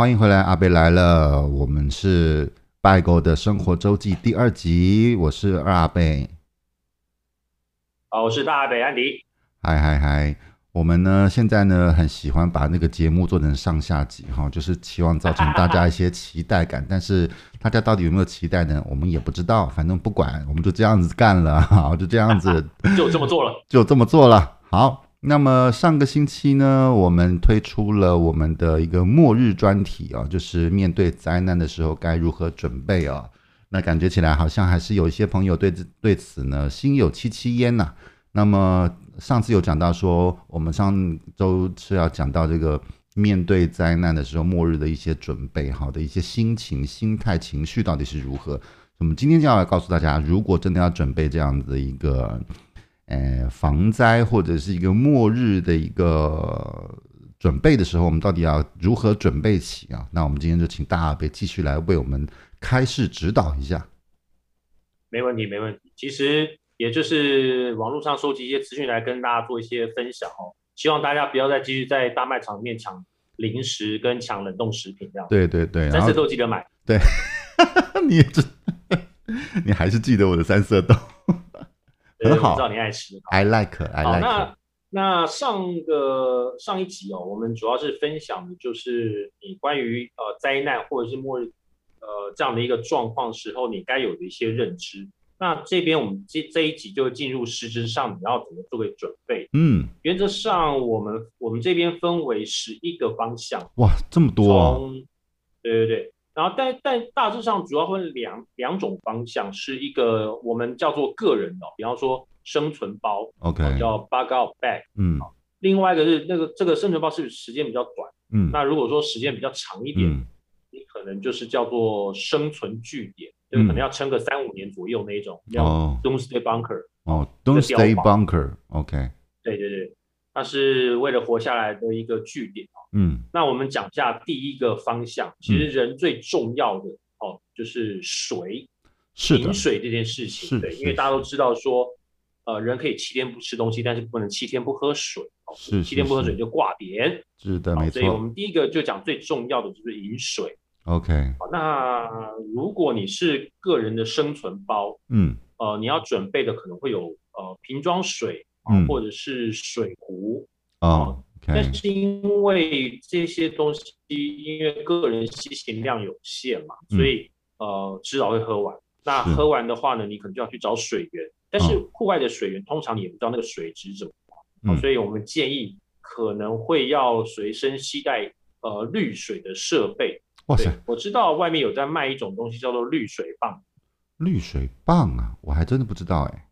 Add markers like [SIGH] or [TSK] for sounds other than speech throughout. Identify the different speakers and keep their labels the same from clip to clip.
Speaker 1: 欢迎回来，阿贝来了。我们是拜狗的生活周记第二集，我是二阿贝。
Speaker 2: 好，我是大阿贝安迪。
Speaker 1: 嗨嗨嗨！我们呢现在呢很喜欢把那个节目做成上下集哈，就是期望造成大家一些期待感。但是大家到底有没有期待呢？我们也不知道。反正不管，我们就这样子干了，好，就这样子，[LAUGHS]
Speaker 2: 就这么做了，
Speaker 1: 就这么做了。好。那么上个星期呢，我们推出了我们的一个末日专题啊，就是面对灾难的时候该如何准备啊？那感觉起来好像还是有一些朋友对对此呢心有戚戚焉呐。那么上次有讲到说，我们上周是要讲到这个面对灾难的时候末日的一些准备，好的一些心情、心态、情绪到底是如何？我们今天就要告诉大家，如果真的要准备这样子的一个。呃，防灾或者是一个末日的一个准备的时候，我们到底要如何准备起啊？那我们今天就请大阿贝继续来为我们开示指导一下。
Speaker 2: 没问题，没问题。其实也就是网络上收集一些资讯来跟大家做一些分享哦。希望大家不要再继续在大卖场里面抢零食跟抢冷冻食品这样。
Speaker 1: 对对对，
Speaker 2: 三色豆记得买。
Speaker 1: 对，[LAUGHS] 你也知，[LAUGHS] 你还是记得我的三色豆。很好，
Speaker 2: 知道你爱吃。
Speaker 1: I like, I like.
Speaker 2: 那那上个上一集哦，我们主要是分享的就是你关于呃灾难或者是末日呃这样的一个状况时候，你该有的一些认知。那这边我们这这一集就进入实质上，你要怎么做个准备？
Speaker 1: 嗯，
Speaker 2: 原则上我们我们这边分为十一个方向。
Speaker 1: 哇，这么多啊！
Speaker 2: 对对对。然后，但但大致上主要分两两种方向，是一个我们叫做个人的，比方说生存包
Speaker 1: ，OK，
Speaker 2: 叫 bug out bag，
Speaker 1: 嗯，
Speaker 2: 另外一个是那个这个生存包是时间比较短，
Speaker 1: 嗯，
Speaker 2: 那如果说时间比较长一点，嗯，你可能就是叫做生存据点，就是可能要撑个三五年左右那一种，叫 doomsday bunker，
Speaker 1: 哦，doomsday bunker，OK，
Speaker 2: 对对对。它是为了活下来的一个据点。
Speaker 1: 嗯，
Speaker 2: 那我们讲一下第一个方向，其实人最重要的哦，就是水，是饮水这件事情。对，因为大家都知道说，呃，人可以七天不吃东西，但是不能七天不喝水。
Speaker 1: 是，
Speaker 2: 七天不喝水就挂点。
Speaker 1: 是的，没错。
Speaker 2: 所以我们第一个就讲最重要的就是饮水。
Speaker 1: OK。
Speaker 2: 好，那如果你是个人的生存包，
Speaker 1: 嗯，
Speaker 2: 呃，你要准备的可能会有呃瓶装水。
Speaker 1: 嗯，
Speaker 2: 或者是水壶
Speaker 1: 哦，
Speaker 2: 但是因为这些东西，因为个人吸行量有限嘛，嗯、所以呃，迟早会喝完。那喝完的话呢，你可能就要去找水源，但是户外的水源通常你也不知道那个水质怎么样，哦，所以我们建议可能会要随身携带呃滤水的设备。
Speaker 1: 哇塞，
Speaker 2: 我知道外面有在卖一种东西叫做滤水棒。
Speaker 1: 滤水棒啊，我还真的不知道哎。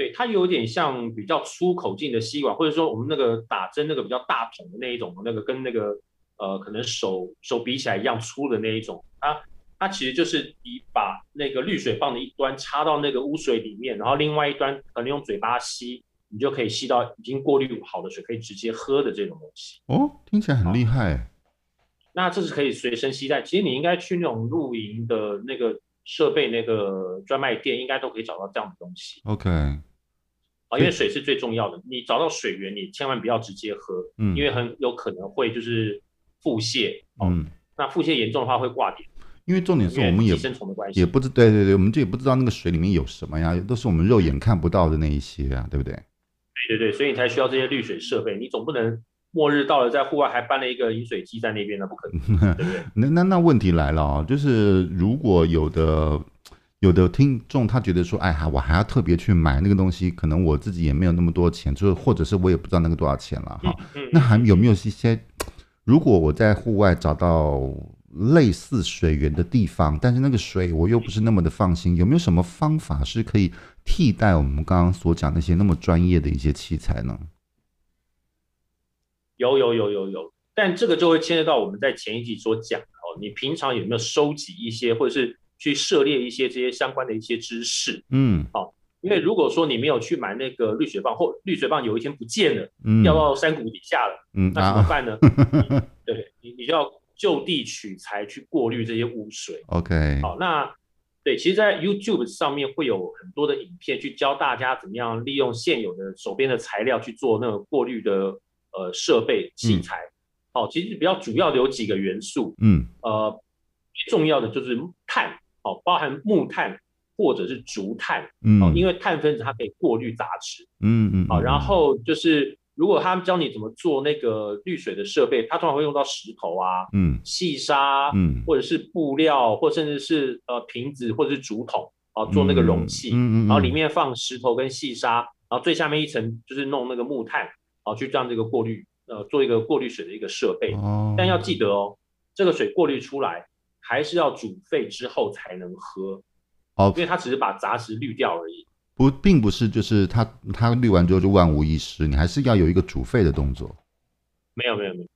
Speaker 2: 对，它有点像比较粗口径的吸管，或者说我们那个打针那个比较大桶的那一种，那个跟那个呃可能手手比起来一样粗的那一种，它它其实就是你把那个滤水棒的一端插到那个污水里面，然后另外一端可能用嘴巴吸，你就可以吸到已经过滤好的水，可以直接喝的这种东西。
Speaker 1: 哦，听起来很厉害。
Speaker 2: 那这是可以随身携带，其实你应该去那种露营的那个设备那个专卖店，应该都可以找到这样的东西。
Speaker 1: OK。
Speaker 2: 啊，因为水是最重要的，你找到水源，你千万不要直接喝，嗯，因为很有可能会就是腹泻，嗯，那腹泻严重的话会挂点。因为重点是我们也
Speaker 1: 寄生虫的关系，也不知对对对，我们就也不知道那个水里面有什么呀，都是我们肉眼看不到的那一些啊，对不对？
Speaker 2: 对对对，所以你才需要这些滤水设备，你总不能末日到了在户外还搬了一个饮水机在那边，那不可能，对不对？[LAUGHS]
Speaker 1: 那那那问题来了啊，就是如果有的。有的听众他觉得说，哎哈，我还要特别去买那个东西，可能我自己也没有那么多钱，就是或者是我也不知道那个多少钱了哈。那还有没有一些，如果我在户外找到类似水源的地方，但是那个水我又不是那么的放心，有没有什么方法是可以替代我们刚刚所讲那些那么专业的一些器材呢？
Speaker 2: 有有有有有，但这个就会牵涉到我们在前一集所讲的哦，你平常有没有收集一些，或者是？去涉猎一些这些相关的一些知识，
Speaker 1: 嗯，
Speaker 2: 好，因为如果说你没有去买那个滤水棒，或滤水棒有一天不见了，嗯，掉到山谷底下了，嗯，那怎么办呢？[LAUGHS] 啊、对，你你就要就地取材去过滤这些污水。
Speaker 1: OK，
Speaker 2: 好，那对，其实，在 YouTube 上面会有很多的影片去教大家怎么样利用现有的手边的材料去做那个过滤的呃设备器材。好，其实比较主要的有几个元素，
Speaker 1: 嗯，
Speaker 2: 呃，最重要的就是碳，哦，包含木炭或者是竹炭，
Speaker 1: 嗯，
Speaker 2: 因为碳分子它可以过滤杂质，
Speaker 1: 嗯嗯，
Speaker 2: 好，然后就是如果他们教你怎么做那个滤水的设备，它通常会用到石头啊，嗯，细沙，嗯，或者是布料，或甚至是呃瓶子或者是竹筒，哦，做那个容器，嗯嗯，然后里面放石头跟细沙，然后最下面一层就是弄那个木炭，哦，去让这个过滤。呃，做一个过滤水的一个设备，哦，但要记得哦，这个水过滤出来还是要煮沸之后才能喝，哦，因为它只是把杂质滤掉而已，
Speaker 1: 不，并不是就是它它滤完之后就万无一失，你还是要有一个煮沸的动作。
Speaker 2: 没有没有没有，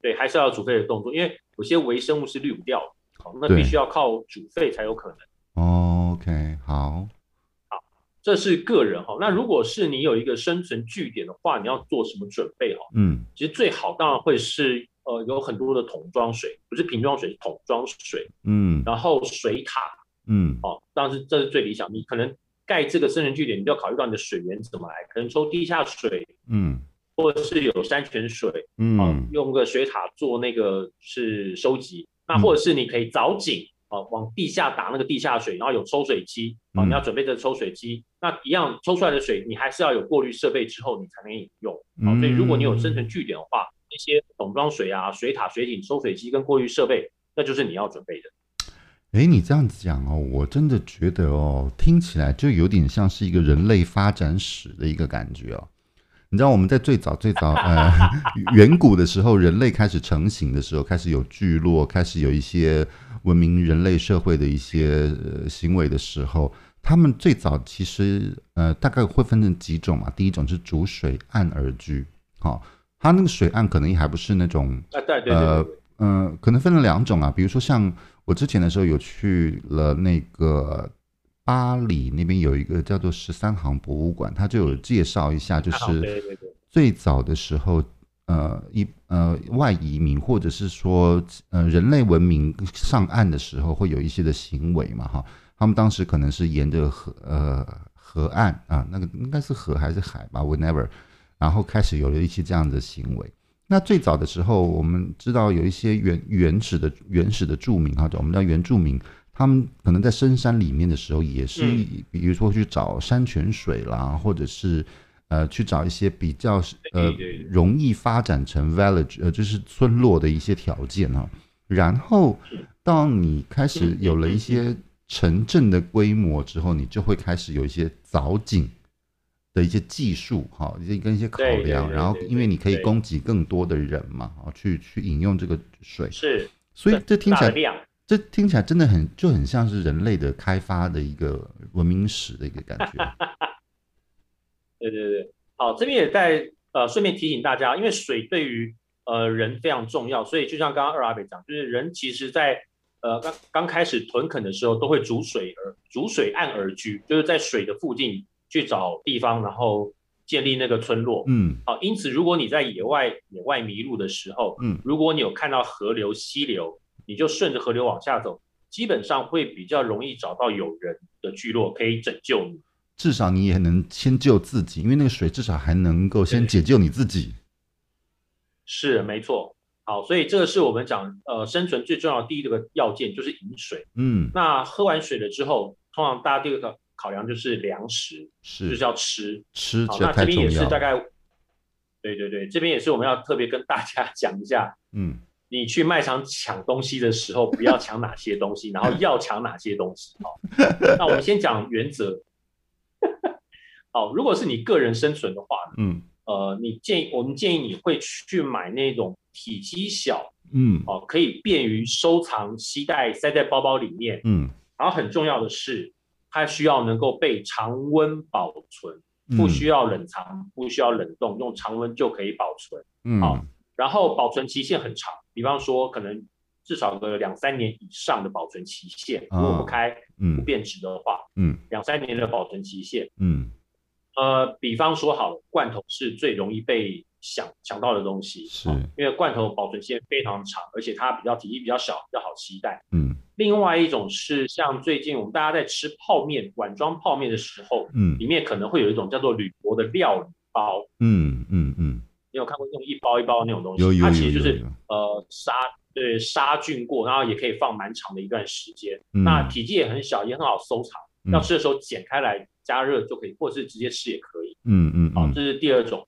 Speaker 2: 对，还是要煮沸的动作，因为有些微生物是滤不掉的，好，那必须要靠煮沸才有可能。
Speaker 1: 哦，OK，好。
Speaker 2: 这是个人哈，那如果是你有一个生存据点的话，你要做什么准备哈？嗯，其实最好当然会是呃有很多的桶装水，不是瓶装水，是桶装水。嗯，然后水塔，嗯，哦，当然是这是最理想。你可能盖这个生存据点，你就要考虑到你的水源怎么来，可能抽地下水，嗯，或者是有山泉水，嗯，哦，用个水塔做那个是收集，那或者是你可以凿井。啊，往地下打那个地下水，然后有抽水机啊，你要准备这个抽水机，那一样抽出来的水，你还是要有过滤设备之后，你才能饮用。啊，所以如果你有生存据点的话，那些桶装水啊、水塔、水井、抽水机跟过滤设备，那就是你要准备的。
Speaker 1: 哎，你这样子讲哦，我真的觉得哦，听起来就有点像是一个人类发展史的一个感觉哦。你知道我们在最早最早呃远古的时候，人类开始成型的时候，开始有聚落，开始有一些。文明人类社会的一些行为的时候，他们最早其实呃大概会分成几种嘛。第一种是逐水岸而居，好、哦，它那个水岸可能也还不是那种
Speaker 2: 啊，对对对，
Speaker 1: 呃嗯、呃，可能分了两种啊。比如说像我之前的时候有去了那个巴黎那边有一个叫做十三行博物馆，它就有介绍一下，就是最早的时候。呃，一呃外移民或者是说呃人类文明上岸的时候会有一些的行为嘛哈，他们当时可能是沿着河呃河岸啊，那个应该是河还是海吧，whenever，然后开始有了一些这样的行为。那最早的时候，我们知道有一些原原始的原始的住民哈，我们叫原住民，他们可能在深山里面的时候也是，比如说去找山泉水啦，或者是。呃，去找一些比较呃容易发展成 village 呃，就是村落的一些条件哈。然后，当你开始有了一些城镇的规模之后，你就会开始有一些凿井的一些技术哈，一些跟一些考量。然后，因为你可以供给更多的人嘛，啊，去去饮用这个水。
Speaker 2: 是，
Speaker 1: 所以这听起来，这听起来真的很就很像是人类的开发的一个文明史的一个感觉。[LAUGHS]
Speaker 2: 对对对，好，这边也在呃顺便提醒大家，因为水对于呃人非常重要，所以就像刚刚二阿北讲，就是人其实在呃刚刚开始屯垦的时候，都会逐水而逐水岸而居，就是在水的附近去找地方，然后建立那个村落。嗯，好，因此如果你在野外野外迷路的时候，嗯，如果你有看到河流溪流，你就顺着河流往下走，基本上会比较容易找到有人的聚落可以拯救你。
Speaker 1: 至少你也能先救自己，因为那个水至少还能够先解救你自己。
Speaker 2: 是，没错。好，所以这个是我们讲呃生存最重要的第一个要件，就是饮水。嗯，那喝完水了之后，通常大家第二个考量就是粮食，是就是要吃
Speaker 1: 吃。
Speaker 2: 好，那这边也是大概，对对对，这边也是我们要特别跟大家 [LAUGHS] 讲一下。嗯，你去卖场抢东西的时候，不要抢哪些东西，然后要抢哪些东西。好，那我们先讲原则。好，如果是你个人生存的话，嗯，呃，你建议我们建议你会去买那种体积小，嗯，哦、呃，可以便于收藏、携带、塞在包包里面，嗯，然后很重要的是，它需要能够被常温保存，不需要冷藏，不需要冷冻，用常温就可以保存，嗯，好，然后保存期限很长，比方说可能至少个两三年以上的保存期限，如果不开，嗯，不变质的话，嗯，两三年的保存期限，嗯。呃，比方说好了，罐头是最容易被抢抢到的东西，是，因为罐头保存期间非常长，而且它比较体积比较小，比较好携带。嗯，另外一种是像最近我们大家在吃泡面，碗装泡面的时候，嗯，里面可能会有一种叫做铝箔的料理包。嗯嗯嗯，你有看过那种一包一包的那种东西？
Speaker 1: 有有有有有。
Speaker 2: 它其实就是呃杀对杀菌过，然后也可以放蛮长的一段时间。嗯、那体积也很小，也很好收藏。嗯、要吃的时候剪开来加热就可以，或者是直接吃也可以。
Speaker 1: 嗯嗯。
Speaker 2: 好，这是第二种，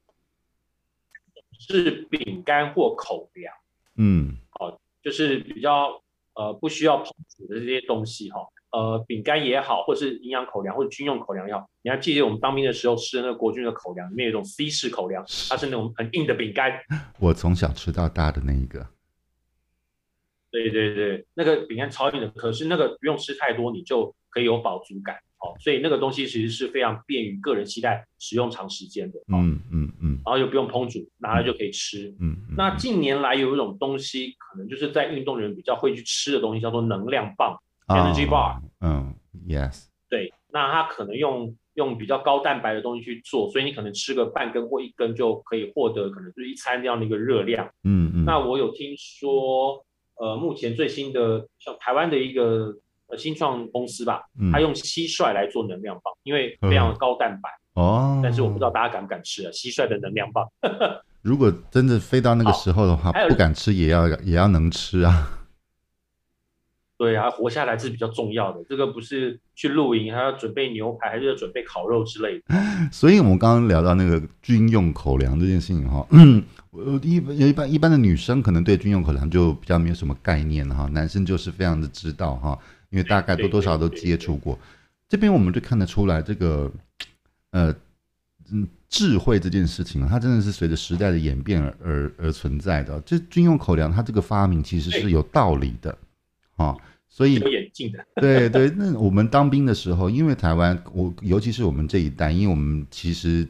Speaker 2: 是饼干或口粮。
Speaker 1: 嗯。
Speaker 2: 好，就是比较呃不需要烹煮的这些东西哈。呃，饼干也好，或是营养口粮，或者军用口粮也好，你还记得我们当兵的时候吃的那个国军的口粮，里面有一种 C 式口粮，它是那种很硬的饼干。[LAUGHS]
Speaker 1: 我从小吃到大的那一个。
Speaker 2: 对对对，那个饼干超硬的，可是那个不用吃太多，你就可以有饱足感。哦，所以那个东西其实是非常便于个人携带、使用长时间的。
Speaker 1: 嗯嗯嗯。嗯
Speaker 2: 然后又不用烹煮，拿来就可以吃。
Speaker 1: 嗯。嗯，
Speaker 2: 那近年来有一种东西，可能就是在运动人比较会去吃的东西，叫做能量棒。Energy bar，
Speaker 1: 嗯，Yes，
Speaker 2: 对，那它可能用用比较高蛋白的东西去做，所以你可能吃个半根或一根就可以获得可能就是一餐这样的一个热量。
Speaker 1: 嗯嗯。
Speaker 2: 那我有听说，呃，目前最新的像台湾的一个呃新创公司吧，它用蟋蟀来做能量棒，因为非常高蛋白。
Speaker 1: 哦。
Speaker 2: 但是我不知道大家敢不敢吃啊，蟋蟀的能量棒。[LAUGHS]
Speaker 1: 如果真的飞到那个时候的话，不敢吃也要也要能吃啊。[LAUGHS]
Speaker 2: 对啊，活下来是比较重要的。这个不是去露营，还要准备牛排，还是要准备烤肉之类的。[LAUGHS]
Speaker 1: 所以，我们刚刚聊到那个军用口粮这件事情哈，嗯，一般一般一般的女生可能对军用口粮就比较没有什么概念哈，男生就是非常的知道哈，因为大概多多少少都接触过。这边我们就看得出来，这个呃嗯智慧这件事情啊，它真的是随着时代的演变而而而存在的。这军用口粮，它这个发明其实是有道理的。啊、哦，所以
Speaker 2: 有眼镜的，[LAUGHS]
Speaker 1: 对对，那我们当兵的时候，因为台湾，我尤其是我们这一代，因为我们其实，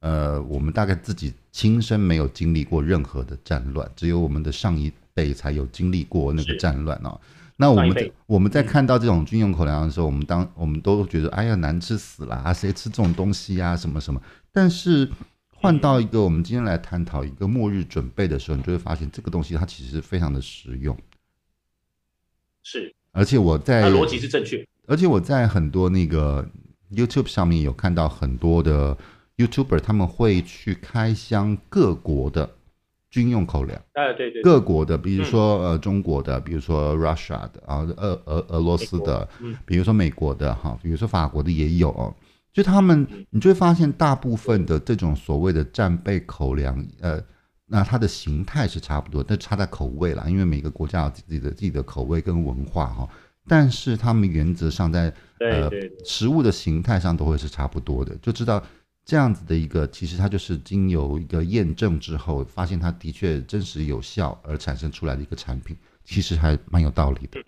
Speaker 1: 呃，我们大概自己亲身没有经历过任何的战乱，只有我们的上一辈才有经历过那个战乱哦。那我们我们在看到这种军用口粮的时候，我们当我们都觉得，哎呀，难吃死了啊，谁吃这种东西啊，什么什么。但是换到一个我们今天来探讨一个末日准备的时候，你就会发现这个东西它其实非常的实用。
Speaker 2: 是，
Speaker 1: 而且我在
Speaker 2: 逻辑是正确，
Speaker 1: 而且我在很多那个 YouTube 上面有看到很多的 YouTuber，他们会去开箱各国的军用口粮，
Speaker 2: 哎，对对，
Speaker 1: 各国的，比如说呃中国的，比如说 Russia 的啊，俄俄俄罗斯的，比如说美国的哈，比如说法国的也有，就他们你就会发现大部分的这种所谓的战备口粮，呃。那它的形态是差不多，但差在口味啦，因为每个国家有自己的自己的口味跟文化哈。但是他们原则上在呃食物的形态上都会是差不多的，就知道这样子的一个，其实它就是经由一个验证之后，发现它的确真实有效而产生出来的一个产品，其实还蛮有道理的。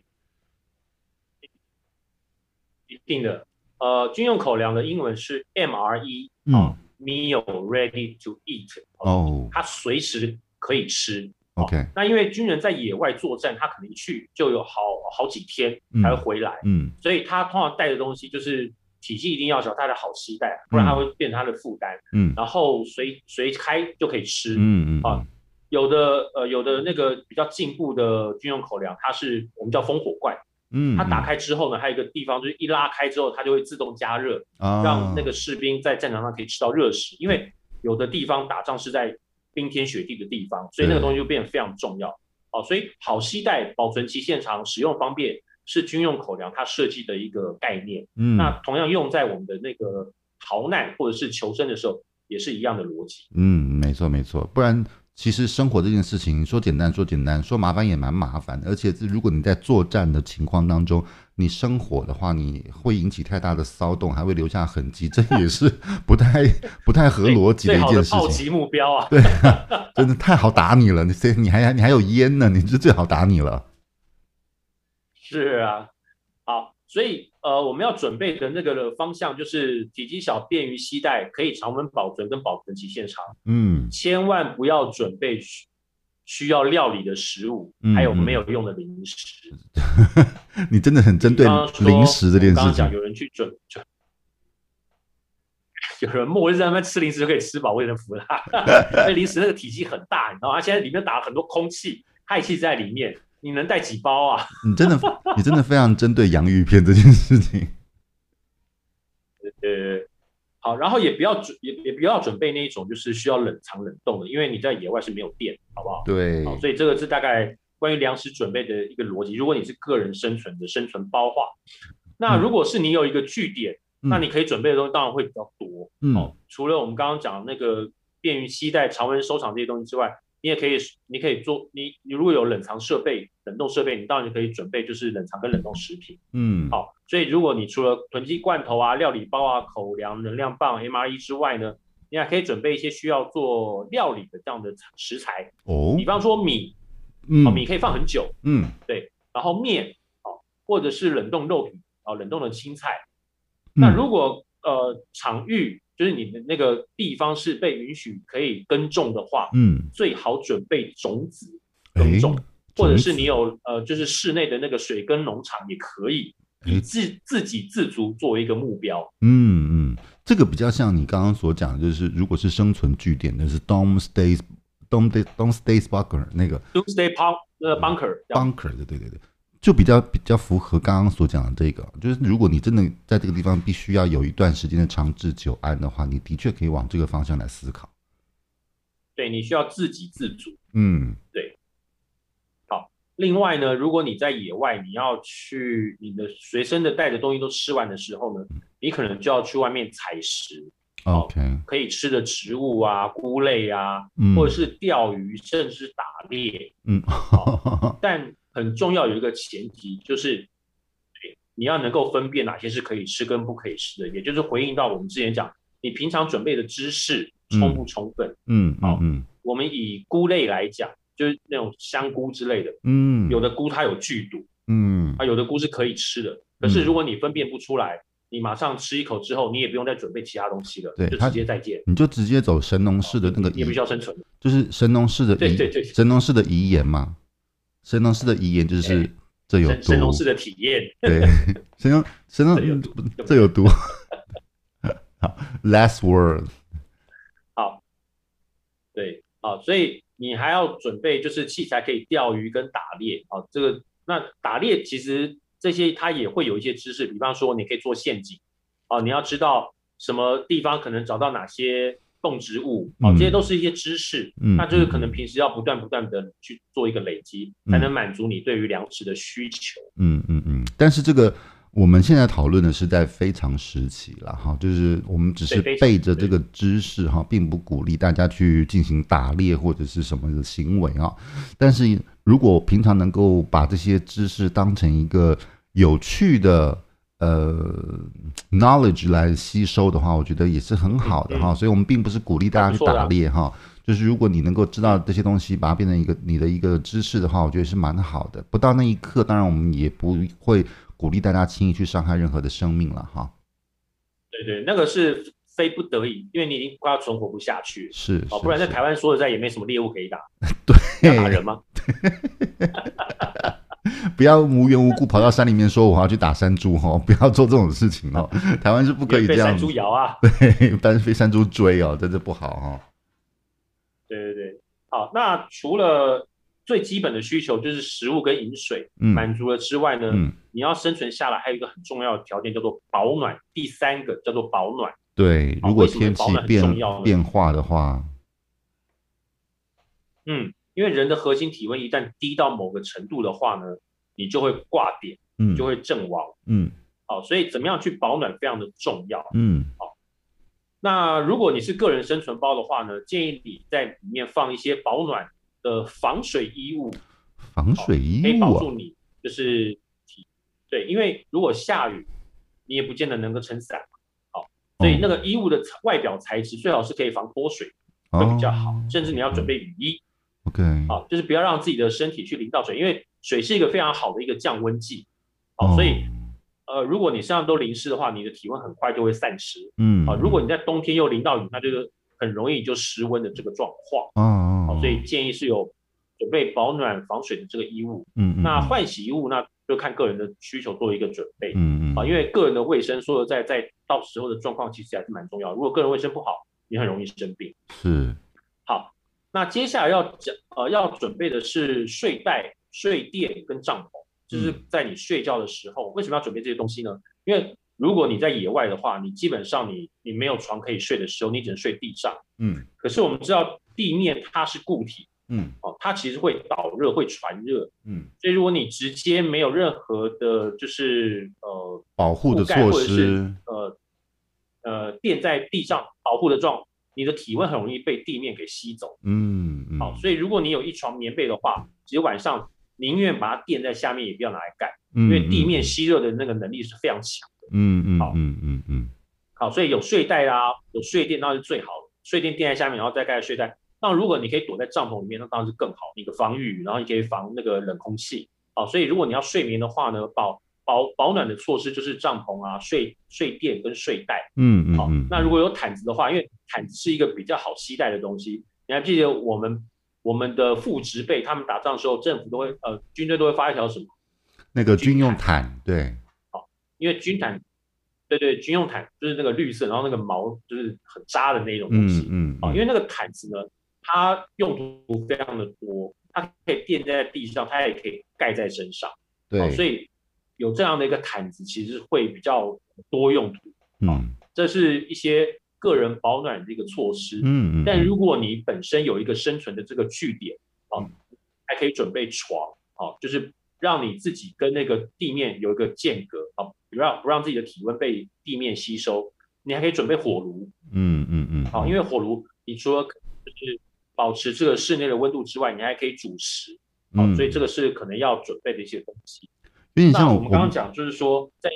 Speaker 2: 一定的，呃，军用口粮的英文是 MRE，嗯。Meal ready to eat，
Speaker 1: 哦，
Speaker 2: 它随时可以吃。
Speaker 1: OK，
Speaker 2: 那因为军人在野外作战，他可能一去就有好好几天才会回来，
Speaker 1: 嗯，
Speaker 2: 所以他通常带的东西就是体积一定要小，它的好携带，不然它会变成它的负担，
Speaker 1: 嗯，
Speaker 2: 然后随随开就可以吃，
Speaker 1: 嗯嗯
Speaker 2: 啊，有的呃有的那个比较进步的军用口粮，它是我们叫烽火罐。
Speaker 1: 嗯，
Speaker 2: 它打开之后呢，还有一个地方就是一拉开之后，它就会自动加热，哦、让那个士兵在战场上可以吃到热食。因为有的地方打仗是在冰天雪地的地方，所以那个东西就变得非常重要。哦，所以好携带、保存期限长、使用方便是军用口粮它设计的一个概念。
Speaker 1: 嗯，
Speaker 2: 那同样用在我们的那个逃难或者是求生的时候，也是一样的逻辑。
Speaker 1: 嗯，没错没错，不然。其实生活这件事情说简单说简单，说麻烦也蛮麻烦的。而且如果你在作战的情况当中，你生火的话，你会引起太大的骚动，还会留下痕迹，这也是不太不太合逻辑的一件事情。
Speaker 2: 好奇目标啊！
Speaker 1: 对啊，真的太好打你了。你谁？你还你还有烟呢？你就最好打你了。
Speaker 2: 是啊，好，所以。呃，我们要准备的那个的方向就是体积小、便于携带、可以常温保存跟保存期限长。
Speaker 1: 嗯，
Speaker 2: 千万不要准备需需要料理的食物，
Speaker 1: 嗯、
Speaker 2: 还有没有用的零食。[LAUGHS]
Speaker 1: 你真的很针对零食这件事情。
Speaker 2: 刚刚讲有人去准，准有人默认在那边吃零食就可以吃饱，[LAUGHS] 为人服了。那零食那个体积很大，你知道吗？它现在里面打了很多空气、氦气在里面。你能带几包啊？
Speaker 1: 你真的，你真的非常针对洋芋片这件事情。
Speaker 2: 呃，好，然后也不要准也也不要准备那一种就是需要冷藏冷冻的，因为你在野外是没有电，好不好？
Speaker 1: 对。
Speaker 2: 好，所以这个是大概关于粮食准备的一个逻辑。如果你是个人生存的生存包化，那如果是你有一个据点，嗯、那你可以准备的东西当然会比较多。嗯。哦，除了我们刚刚讲那个便于携带、常温收藏这些东西之外。你也可以，你可以做你你如果有冷藏设备、冷冻设备，你当然可以准备就是冷藏跟冷冻食品。嗯，好，所以如果你除了囤积罐头啊、料理包啊、口粮、能量棒、MRE 之外呢，你还可以准备一些需要做料理的这样的食材。哦，比方说米，嗯，米可以放很久。嗯，对，然后面，哦，或者是冷冻肉品，哦，冷冻的青菜。嗯、那如果呃场域。就是你的那个地方是被允许可以耕种的话，嗯，最好准备种子耕种，或者是你有呃，就是室内的那个水耕农场也可以，以自自给自足作为一个目标。
Speaker 1: 嗯嗯，这个比较像你刚刚所讲，就是如果是生存据点，那是 Doomsday Doomsday Doomsday Bunker 那个
Speaker 2: Doomsday Bunker
Speaker 1: Bunker 对对对对。就比较比较符合刚刚所讲的这个，就是如果你真的在这个地方必须要有一段时间的长治久安的话，你的确可以往这个方向来思考。
Speaker 2: 对，你需要自给自足。嗯，对。好，另外呢，如果你在野外，你要去你的随身的带的东西都吃完的时候呢，你可能就要去外面采食。OK，可以吃的植物啊，菇类啊，嗯、或者是钓鱼，甚至是打猎。嗯，好，但。很重要有一个前提，就是你要能够分辨哪些是可以吃跟不可以吃的，也就是回应到我们之前讲，你平常准备的知识充不充分？嗯，好，嗯，我们以菇类来讲，就是那种香菇之类的，嗯，有的菇它有剧毒，嗯，啊，有的菇是可以吃的，可是如果你分辨不出来，你马上吃一口之后，你也不用再准备其他东西了，对，就直接再见，
Speaker 1: 你就直接走神农氏的那个，
Speaker 2: 也不需要生存，
Speaker 1: 就是神农氏的，对对对，神农氏的遗言嘛。神农氏的遗言就是这有毒。神农
Speaker 2: 氏的体验，
Speaker 1: 对，[LAUGHS] 神农神农这有毒。[LAUGHS] 好，last word。
Speaker 2: 好，对，好，所以你还要准备就是器材可以钓鱼跟打猎。好，这个那打猎其实这些它也会有一些知识，比方说你可以做陷阱。哦，你要知道什么地方可能找到哪些。动植物啊，这些都是一些知识，嗯，那就是可能平时要不断不断的去做一个累积，嗯，才能满足你对于粮食的需求。
Speaker 1: 嗯嗯嗯。但是这个我们现在讨论的是在非常时期了哈，就是我们只是背着这个知识哈，并不鼓励大家去进行打猎或者是什么的行为啊。但是如果平常能够把这些知识当成一个有趣的。呃，knowledge 来吸收的话，我觉得也是很好的哈。所以，我们并不是鼓励大家去打猎哈。就是如果你能够知道这些东西，把它变成一个你的一个知识的话，我觉得是蛮好的。不到那一刻，当然我们也不会鼓励大家轻易去伤害任何的生命了哈。
Speaker 2: 对对，那个是非不得已，因为你已经快要存活不下去。
Speaker 1: 是，
Speaker 2: 哦，不然在台湾说实在也没什么猎物可以打。[LAUGHS]
Speaker 1: 对，
Speaker 2: 要打人吗？[LAUGHS] [LAUGHS]
Speaker 1: 不要无缘无故跑到山里面说我要去打山猪哦，[LAUGHS] 不要做这种事情哦。[LAUGHS] 台湾是不可以这样。被
Speaker 2: 山猪咬啊！
Speaker 1: 对，但是被山猪追哦，真的不好哦。
Speaker 2: 对对对，好，那除了最基本的需求就是食物跟饮水满足了之外呢，嗯，你要生存下来还有一个很重要的条件叫做保暖。第三个叫做保暖。
Speaker 1: 对，如果天气变变化的话，
Speaker 2: 嗯。因为人的核心体温一旦低到某个程度的话呢，你就会挂点，嗯，就会阵亡，嗯，好，所以怎么样去保暖非常的重要，嗯，好，那如果你是个人生存包的话呢，建议你在里面放一些保暖的防水衣物，
Speaker 1: 防水衣物、啊、
Speaker 2: 可以保住你，就是体，对，因为如果下雨，你也不见得能够撑伞，好，所以那个衣物的外表材质最好是可以防脱水，会比较好，哦、甚至你要准备雨衣。
Speaker 1: OK，
Speaker 2: 好，就是不要让自己的身体去淋到水，因为水是一个非常好的一个降温剂。好，所以呃，如果你身上都淋湿的话，你的体温很快就会散失。嗯，啊，如果你在冬天又淋到雨，那就是很容易就失温的这个状况。嗯，好，所以建议是有准备保暖防水的这个衣物。嗯，那换洗衣物那就看个人的需求做一个准备。嗯嗯，啊，因为个人的卫生说实在，在到时候的状况其实还是蛮重要。如果个人卫生不好，你很容易生病。
Speaker 1: 是，
Speaker 2: 好。那接下来要讲，呃，要准备的是睡袋、睡垫跟帐篷，就是在你睡觉的时候，为什么要准备这些东西呢？因为如果你在野外的话，你基本上你你没有床可以睡的时候，你只能睡地上。
Speaker 1: 嗯，
Speaker 2: 可是我们知道地面它是固体，
Speaker 1: 嗯，
Speaker 2: 哦，它其实会导热，会传热，
Speaker 1: 嗯，
Speaker 2: 所以如果你直接没有任何的，就是呃
Speaker 1: 保护的措施，
Speaker 2: 呃呃垫在地上保护的状，你的体温很容易被地面给吸走。
Speaker 1: 嗯，嗯，
Speaker 2: 好，所以如果你有一床棉被的话，其实晚上宁愿把它垫在下面，也不要拿来盖，
Speaker 1: 嗯，
Speaker 2: 因为地面吸热的那个能力是非常强的。
Speaker 1: 嗯嗯，
Speaker 2: 好，
Speaker 1: 嗯嗯嗯，
Speaker 2: 好，所以有睡袋啊，有睡垫那是最好的，睡垫垫在下面，然后再盖睡袋。那如果你可以躲在帐篷里面，那当然是更好，你的防御，然后你可以防那个冷空气。好，所以如果你要睡眠的话呢，保保保暖的措施就是帐篷啊、睡睡垫跟睡袋。
Speaker 1: 嗯嗯，
Speaker 2: 好，那如果有毯子的话，因为毯子是一个比较好携带的东西。你还记得我们我们的副植被，他们打仗的时候，政府都会呃军队都会发一条什么？
Speaker 1: 那个军用毯，对。
Speaker 2: 好，因为军毯，对对，军用毯就是那个绿色，然后那个毛就是很扎的那种东西。
Speaker 1: 嗯嗯。
Speaker 2: 啊，因为那个毯子呢。它用途非常的多，它可以垫在地上，它也可以盖在身上。
Speaker 1: 对、哦，
Speaker 2: 所以有这样的一个毯子，其实会比较多用途。
Speaker 1: 嗯，
Speaker 2: 这是一些个人保暖的一个措施。
Speaker 1: 嗯嗯。
Speaker 2: 但如果你本身有一个生存的这个据点，啊、
Speaker 1: 嗯，
Speaker 2: 还可以准备床，啊，就是让你自己跟那个地面有一个间隔，啊，不让不让自己的体温被地面吸收。你还可以准备火炉。
Speaker 1: 嗯嗯嗯。
Speaker 2: 好，因为火炉，你除了就是保持这个室内的温度之外，你还可以煮食，好、嗯，所以这个是可能要准备的一些东西。
Speaker 1: 有点像我，
Speaker 2: 们刚刚讲，就是说在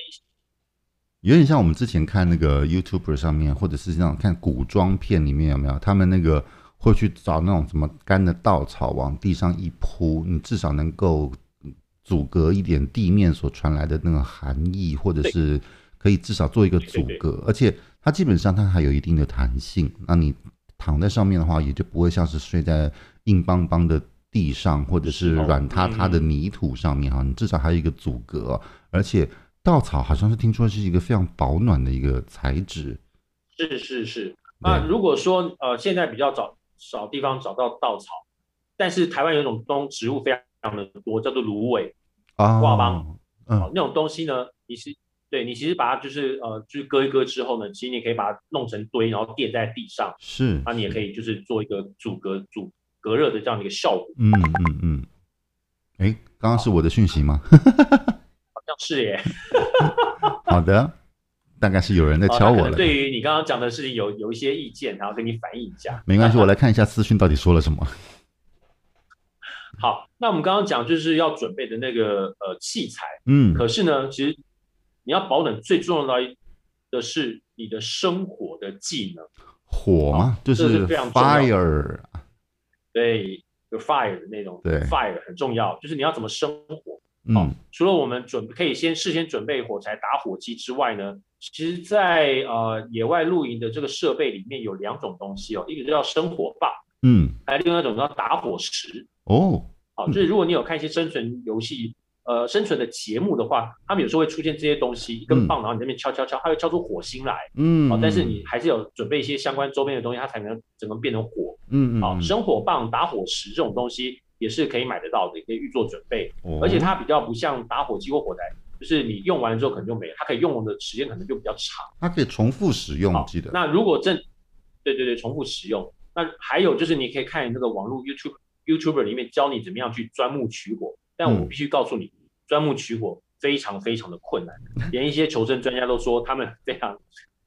Speaker 1: 有点像我们之前看那个 YouTuber 上面，或者是这样看古装片里面有没有？他们那个会去找那种什么干的稻草往地上一铺，你至少能够阻隔一点地面所传来的那个寒意，或者是可以至少做一个阻隔，对对对，而且它基本上它还有一定的弹性，那你。躺在上面的话，也就不会像是睡在硬邦邦的地上，或者是软塌塌的泥土上面哈。你至少还有一个阻隔，而且稻草好像是听说是一个非常保暖的一个材质。
Speaker 2: 是是是。那如果说呃现在比较找少地方找到稻草，但是台湾有一种东植物非常的多，叫做芦苇啊、挂帮，嗯，那种东西呢，你是。对，你其实把它就是呃，就是割一割之后呢，其实你可以把它弄成堆，然后垫在地上。
Speaker 1: 是，
Speaker 2: 那你也可以就是做一个阻隔、阻隔热的这样的一个效果。
Speaker 1: 嗯嗯嗯。哎、嗯，刚刚是我的讯息吗？
Speaker 2: 好像是耶。[LAUGHS]
Speaker 1: 好的，大概是有人在敲我了。
Speaker 2: 对于你刚刚讲的事情有有一些意见，然后跟你反映一下。
Speaker 1: 没关系，我来看一下私讯到底说了什么。[LAUGHS]
Speaker 2: 好，那我们刚刚讲就是要准备的那个呃器材。
Speaker 1: 嗯。
Speaker 2: 可是呢，其实。你要保暖最重要的是你的生火的技能，
Speaker 1: 火吗？就是 fire，
Speaker 2: 对，就 fire 的那种，
Speaker 1: 对
Speaker 2: ，fire 很重要，就是你要怎么生火。
Speaker 1: 嗯，
Speaker 2: 除了我们准可以先事先准备火柴、打火机之外呢，其实在呃野外露营的这个设备里面有两种东西哦，一个叫生火棒，
Speaker 1: 嗯，
Speaker 2: 还有另外一种叫打火石。
Speaker 1: 哦，
Speaker 2: 好，就是如果你有看一些生存游戏。呃，生存的节目的话，他们有时候会出现这些东西，一根棒，然后你那边敲敲敲，它会敲出火星来。
Speaker 1: 嗯，
Speaker 2: 好，但是你还是有准备一些相关周边的东西，它才能整个变成火。
Speaker 1: 嗯嗯。
Speaker 2: 好，生火棒、打火石这种东西也是可以买得到的，也可以预做准备。
Speaker 1: 哦。
Speaker 2: 而且它比较不像打火机或火柴，就是你用完了之后可能就没了，它可以用的时间可能就比较长。
Speaker 1: 它可以重复使用，记得。
Speaker 2: 那如果正，对对对，重复使用。那还有就是你可以看那个网络 YouTube YouTuber 里面教你怎么样去钻木取火，但我必须告诉你。嗯钻木取火非常非常的困难，[LAUGHS] 连一些求生专家都说他们非常，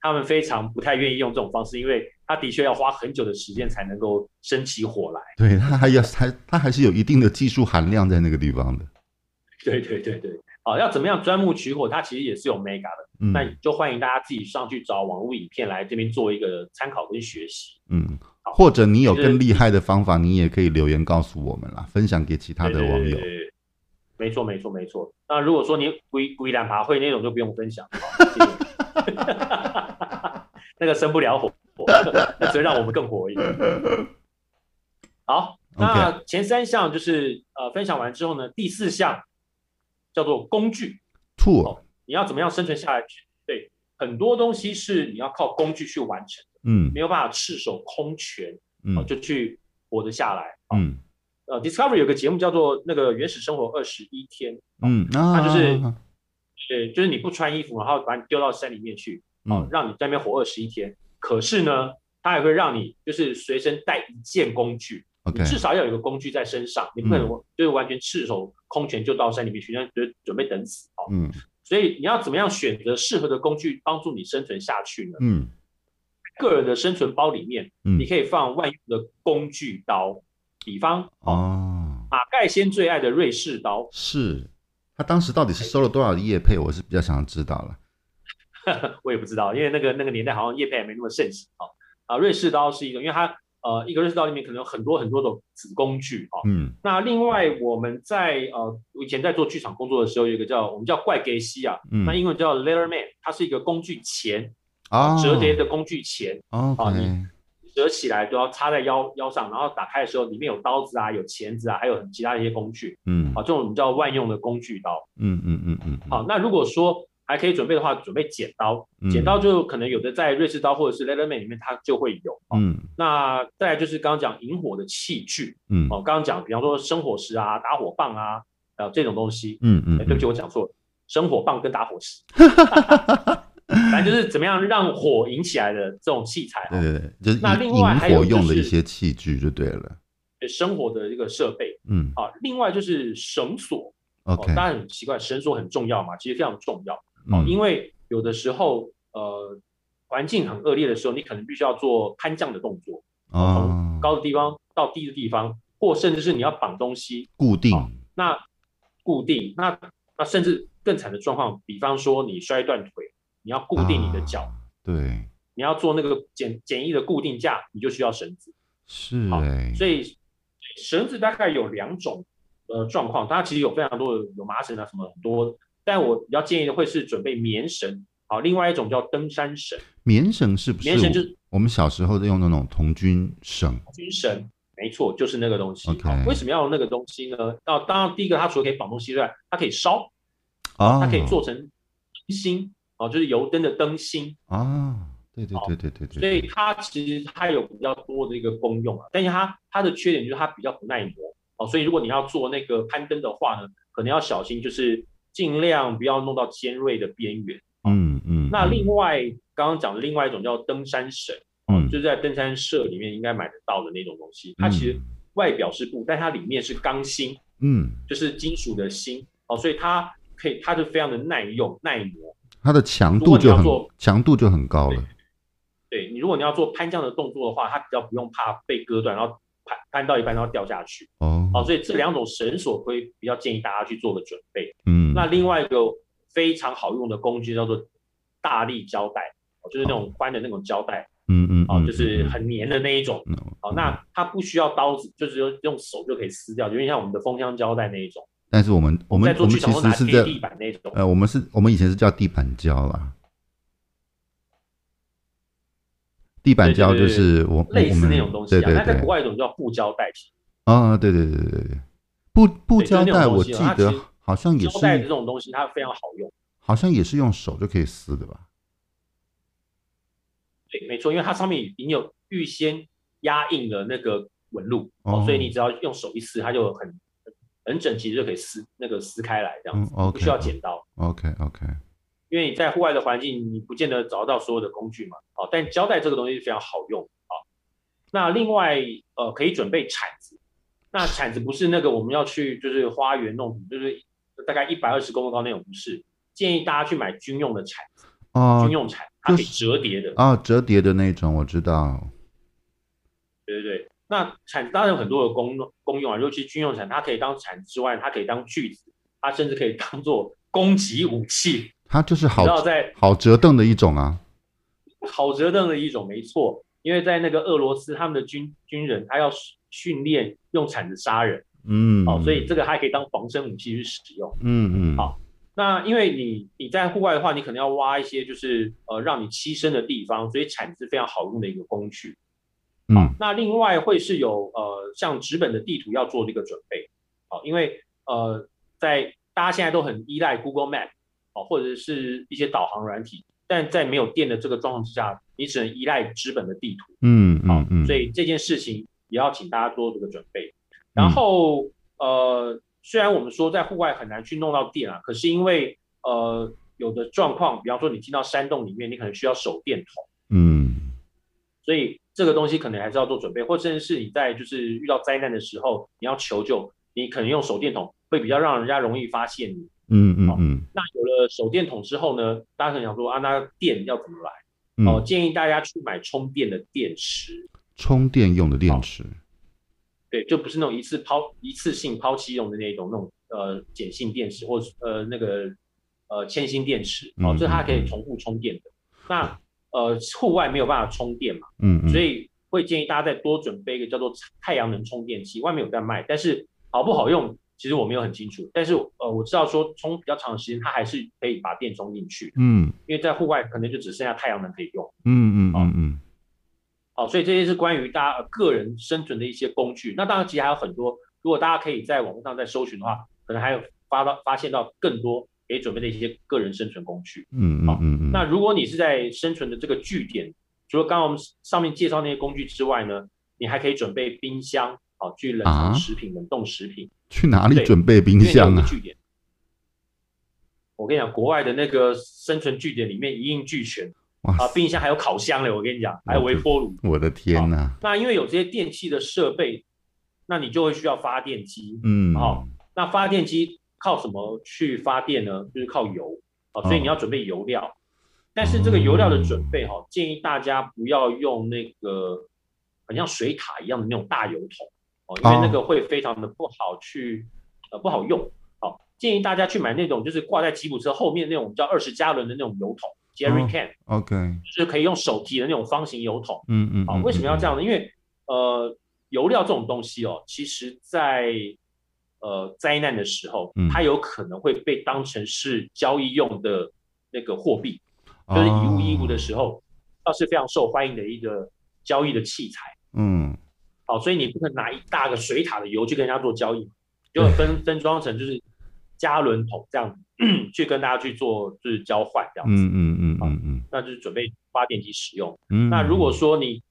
Speaker 2: 他们非常不太愿意用这种方式，因为他的确要花很久的时间才能够生起火来。
Speaker 1: 对，他还要还他还是有一定的技术含量在那个地方的。
Speaker 2: 对对对对，好，要怎么样钻木取火，它其实也是有 mega 的，嗯，那就欢迎大家自己上去找网络影片来这边做一个参考跟学习。
Speaker 1: 嗯，或者你有更厉害的方法，你也可以留言告诉我们啦，分享给其他的网友。
Speaker 2: 对对对对没错，没错，没错。那如果说你龟龟两爬会那种，就不用分享。谢谢 [LAUGHS] 那个生不了火，那只能让我们更火一点。好，那前三项就是呃分享完之后呢，第四项叫做工具。
Speaker 1: Tool，
Speaker 2: 哦，你要怎么样生存下来？对，很多东西是你要靠工具去完成的。
Speaker 1: 嗯，
Speaker 2: 没有办法赤手空拳，
Speaker 1: 嗯，
Speaker 2: 哦，就去活得下来。
Speaker 1: 嗯。
Speaker 2: 呃，Discovery 有个节目叫做《那个原始生活二十一天》，
Speaker 1: 嗯，
Speaker 2: 它就是对，就是你不穿衣服，然后把你丢到山里面去，哦，让你在那边活二十一天。可是呢，它也会让你就是随身带一件工具你至少要有一个工具在身上，你不可能就是完全赤手空拳就到山里面去，那就准备等死哦。嗯，所以你要怎么样选择适合的工具帮助你生存下去呢？嗯，个人的生存包里面，你可以放万用的工具刀，比方哦，马盖先最爱的瑞士刀，
Speaker 1: 是他当时到底是收了多少的业配，我是比较想要知道了。[LAUGHS]
Speaker 2: 我也不知道，因为那个那个年代好像叶配还没那么盛行啊。啊，瑞士刀是一个，因为它呃一个瑞士刀里面可能有很多很多种子工具啊。嗯。那另外我们在呃以前在做剧场工作的时候，有一个叫我们叫怪给西啊，嗯、那英文叫 Leatherman，它是一个工具钳啊，折叠的工具钳啊，你折起来都要插在腰腰上，然后打开的时候里面有刀子啊，有钳子啊，还有其他的一些工具。嗯。啊，这种我们叫万用的工具刀。嗯嗯嗯嗯。好，那如果说还可以准备的话，准备剪刀。剪刀就可能有的在瑞士刀或者是 Leatherman 里面，它就会有。嗯，那再来就是刚刚讲引火的器具。嗯，哦，刚刚讲，比方说生火石啊、打火棒啊，呃，这种东西。嗯嗯，对不起，我讲错了，生火棒跟打火石。[LAUGHS] 反正就是怎么样让火引起来的这种器材。
Speaker 1: 对对对，就是那另外还有用的一些器具就对了。
Speaker 2: 生活的一个设备。嗯，啊，另外就是绳索。OK，当然很奇怪，绳索很重要嘛，其实非常重要。哦，因为有的时候，呃，环境很恶劣的时候，你可能必须要做攀降的动作，哦从高的地方到低的地方，或甚至是你要绑东西
Speaker 1: 固定。
Speaker 2: 那固定，那那甚至更惨的状况，比方说你摔断腿，你要固定你的脚，啊、
Speaker 1: 对，
Speaker 2: 你要做那个简简易的固定架，你就需要绳子。
Speaker 1: 是，哎，
Speaker 2: 所以绳子大概有两种呃状况，它其实有非常多的，有麻绳啊什么很多。但我比较建议的会是准备棉绳，好，另外一种叫登山绳。
Speaker 1: 棉绳是不是？棉绳就是我们小时候用的那种童军绳。
Speaker 2: 军绳，没错，就是那个东西。Okay. 为什么要用那个东西呢？那当然，第一个它除了可以绑东西之外，它可以烧啊，它可以做成灯芯哦，就是油灯的灯芯啊。对对对对对对。所以它其实它有比较多的一个功用啊，但是它它的缺点就是它比较不耐磨哦，所以如果你要做那个攀登的话呢，可能要小心，就是。尽量不要弄到尖锐的边缘。嗯嗯。那另外刚刚讲的另外一种叫登山绳，嗯，就是在登山社里面应该买得到的那种东西。它其实外表是布，但它里面是钢芯，嗯，就是金属的芯哦，所以它可以，它就非常的耐用耐磨。
Speaker 1: 它的强度就很强度就很高了。
Speaker 2: 对，你如果你要做攀降的动作的话，它比较不用怕被割断，然后攀攀到一半然后掉下去。哦。哦，所以这两种绳索会比较建议大家去做个准备。嗯。那另外一个非常好用的工具叫做大力胶带，就是那种宽的那种胶带，嗯嗯，哦，就是很黏的那一种，哦，那它不需要刀子，就是用手就可以撕掉，就像我们的封箱胶带那一种。
Speaker 1: 但是我们我
Speaker 2: 们我们其实是在地板那种，
Speaker 1: 呃，我们是我们以前是叫地板胶啦，地板胶就是我
Speaker 2: 类似那种东西啊，它在国外一种叫布胶带。
Speaker 1: 啊，对对对对对，布布胶带我记得。好像也是胶
Speaker 2: 带这种东西，它非常好用。
Speaker 1: 好像也是用手就可以撕的吧？
Speaker 2: 对，没错，因为它上面已经有预先压印的那个纹路，哦，所以你只要用手一撕，它就很很整齐，就可以撕那个撕开来这样子，嗯，不需要剪刀。
Speaker 1: OK OK，
Speaker 2: 因为你在户外的环境，你不见得找到所有的工具嘛。好，但胶带这个东西非常好用。好，那另外呃，可以准备铲子。那铲子不是那个我们要去就是花园弄，就是。大概一百二十公分高那种不是，建议大家去买军用的铲子啊，军用铲它可以折叠的
Speaker 1: 啊，折叠的那种我知道。
Speaker 2: 对对对，那铲子当然有很多的功功用啊，尤其军用铲，它可以当铲子之外，它可以当锯子，它甚至可以当做攻击武器。
Speaker 1: 它就是好在好折凳的一种啊，
Speaker 2: 好折凳的一种没错，因为在那个俄罗斯，他们的军军人他要训练用铲子杀人。嗯，好，所以这个还可以当防身武器去使用。嗯嗯，好，那因为你你在户外的话，你可能要挖一些就是呃让你栖身的地方，所以铲子是非常好用的一个工具。嗯，那另外会是有呃像纸本的地图要做这个准备。好，因为呃在大家现在都很依赖 Google Map 哦，或者是一些导航软体，但在没有电的这个状况之下，你只能依赖纸本的地图。嗯嗯嗯，所以这件事情也要请大家做这个准备。然后，呃，虽然我们说在户外很难去弄到电啊，可是因为呃有的状况，比方说你进到山洞里面，你可能需要手电筒，
Speaker 1: 嗯，
Speaker 2: 所以这个东西可能还是要做准备，或甚至是你在就是遇到灾难的时候，你要求救，你可能用手电筒会比较让人家容易发现你，
Speaker 1: 嗯嗯嗯。
Speaker 2: 那有了手电筒之后呢，大家可能想说啊，那电要怎么来？哦、嗯，建议大家去买充电的电池，
Speaker 1: 充电用的电池。
Speaker 2: 对，就不是那种一次抛一次性抛弃用的那种那种呃碱性电池，或者呃那个呃铅芯电池，哦，这它可以重复充电的。嗯、那呃户外没有办法充电嘛，嗯，嗯，所以会建议大家再多准备一个叫做太阳能充电器，外面有在卖，但是好不好用，其实我没有很清楚。但是呃我知道说充比较长的时间，它还是可以把电充进去，嗯，因为在户外可能就只剩下太阳能可以用，
Speaker 1: 嗯嗯嗯嗯。
Speaker 2: 好，所以这些是关于大家个人生存的一些工具。那当然，其实还有很多。如果大家可以在网络上再搜寻的话，可能还有发到发现到更多可以准备的一些个人生存工具。
Speaker 1: 嗯嗯嗯嗯。
Speaker 2: 那如果你是在生存的这个据点，除了刚刚我们上面介绍那些工具之外呢，你还可以准备冰箱，好去冷藏食品、啊、冷冻食品。
Speaker 1: 去哪里准备冰箱啊？据点。
Speaker 2: 我跟你讲，国外的那个生存据点里面一应俱全。啊，冰箱还有烤箱嘞，我跟你讲，还有微波炉。
Speaker 1: 我的天哪！
Speaker 2: 那因为有这些电器的设备，那你就会需要发电机。嗯，好，那发电机靠什么去发电呢？就是靠油。啊，所以你要准备油料。哦、但是这个油料的准备，哈，建议大家不要用那个很像水塔一样的那种大油桶。哦，因为那个会非常的不好去，呃，不好用。好，建议大家去买那种就是挂在吉普车后面那种叫二十加仑的那种油桶。Jerry can，OK，、oh, okay. 就是可以用手提的那种方形油桶。嗯嗯，好，为什么要这样呢？嗯、因为呃，油料这种东西哦，其实在呃灾难的时候，嗯、它有可能会被当成是交易用的那个货币，嗯、就是以物易物的时候，倒、oh. 是非常受欢迎的一个交易的器材。嗯，好，所以你不能拿一大个水塔的油去跟人家做交易，就分分装成就是。加仑桶这样子 [CLEARS THROAT] 去跟大家去做就是交换这样子，嗯嗯嗯嗯嗯，那就是准备发电机使用。嗯，那如果说你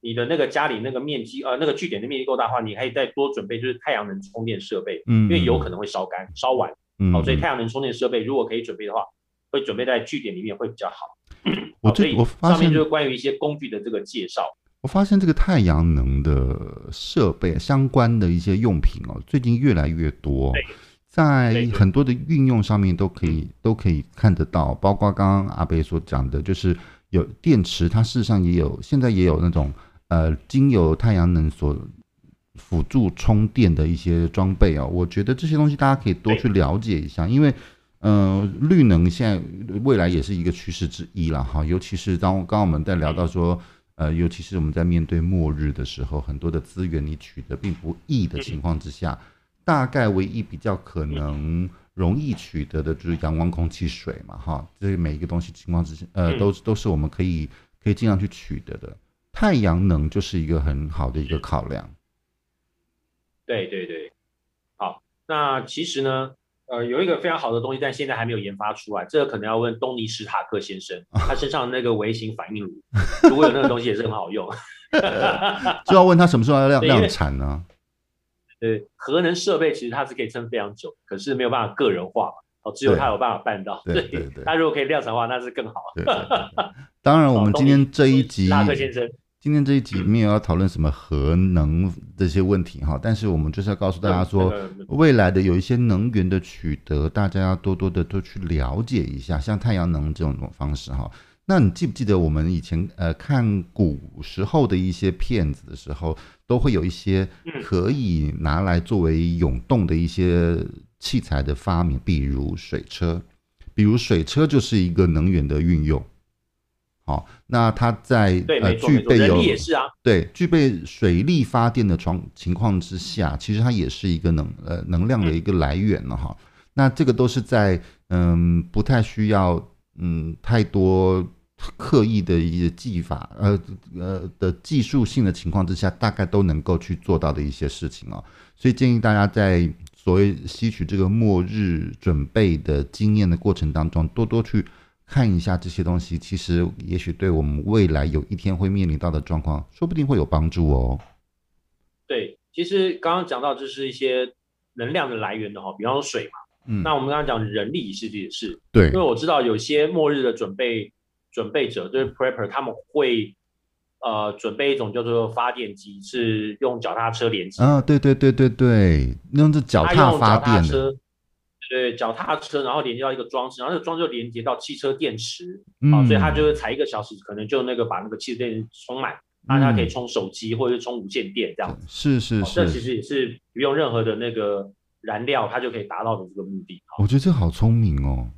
Speaker 2: 你的那个家里那个面积呃那个据点的面积够大的话，你可以再多准备就是太阳能充电设备，嗯，因为有可能会烧干烧完，嗯，好，所以太阳能充电设备如果可以准备的话，会准备在据点里面会比较好。
Speaker 1: 我这我发现
Speaker 2: 上面就是关于一些工具的这个介绍。
Speaker 1: 我发现这个太阳能的设备相关的一些用品哦，最近越来越多。在很多的运用上面都可以都可以看得到，包括刚刚阿北所讲的，就是有电池，它事实上也有，现在也有那种呃，经由太阳能所辅助充电的一些装备哦。我觉得这些东西大家可以多去了解一下，因为呃，绿能现在未来也是一个趋势之一了哈。尤其是当刚刚我们在聊到说，呃，尤其是我们在面对末日的时候，很多的资源你取得并不易的情况之下。大概唯一比较可能容易取得的就是阳光、空气、水嘛，哈，这每一个东西情况之下，呃，都都是我们可以可以尽量去取得的。太阳能就是一个很好的一个考量。
Speaker 2: 对对对，好，那其实呢，呃，有一个非常好的东西，但现在还没有研发出来，这个可能要问东尼史塔克先生，[LAUGHS] 他身上那个微型反应炉，如果有那个东西也是很好用，[LAUGHS]
Speaker 1: 就要问他什么时候要量量产呢？
Speaker 2: 对，核能设备其实它是可以撑非常久，可是没有办法个人化嘛，哦，只有他有办法办到。对对对，他如果可以量产的话，那是更好。
Speaker 1: 当然，我们今天这一集，
Speaker 2: 拉克先生，
Speaker 1: 今天这一集没有要讨论什么核能这些问题哈，但是我们就是要告诉大家说，未来的有一些能源的取得，大家要多多的多去了解一下，像太阳能这种方式哈。那你记不记得我们以前呃看古时候的一些片子的时候，都会有一些可以拿来作为永动的一些器材的发明，比如水车，比如水车就是一个能源的运用。好，那它在呃具备有对具备水力发电的状情况之下，其实它也是一个能呃能量的一个来源了哈。那这个都是在嗯不太需要嗯太多。刻意的一些技法，呃呃的技术性的情况之下，大概都能够去做到的一些事情哦。所以建议大家在所谓吸取这个末日准备的经验的过程当中，多多去看一下这些东西。其实也许对我们未来有一天会面临到的状况，说不定会有帮助哦。
Speaker 2: 对，其实刚刚讲到就是一些能量的来源的哈，比方说水嘛。
Speaker 1: 嗯，
Speaker 2: 那我们刚刚讲人力是不是也是？
Speaker 1: 对，
Speaker 2: 因为我知道有些末日的准备准备者，就是 prepper，他们会呃准备一种叫做发电机，是用脚踏车连接。
Speaker 1: 啊，对对对对对，用这脚踏发电的。
Speaker 2: 对，脚踏车，然后连接到一个装置，然后这个装置就连接到汽车电池，
Speaker 1: 嗯、
Speaker 2: 啊，所以他就会踩一个小时，可能就那个把那个汽车电池充满，那它可以充手机或者是充无线电这样子。
Speaker 1: 是是是，
Speaker 2: 这其实也是不用任何的那个燃料，它就可以达到的这个目的。
Speaker 1: 我觉得这好聪明哦。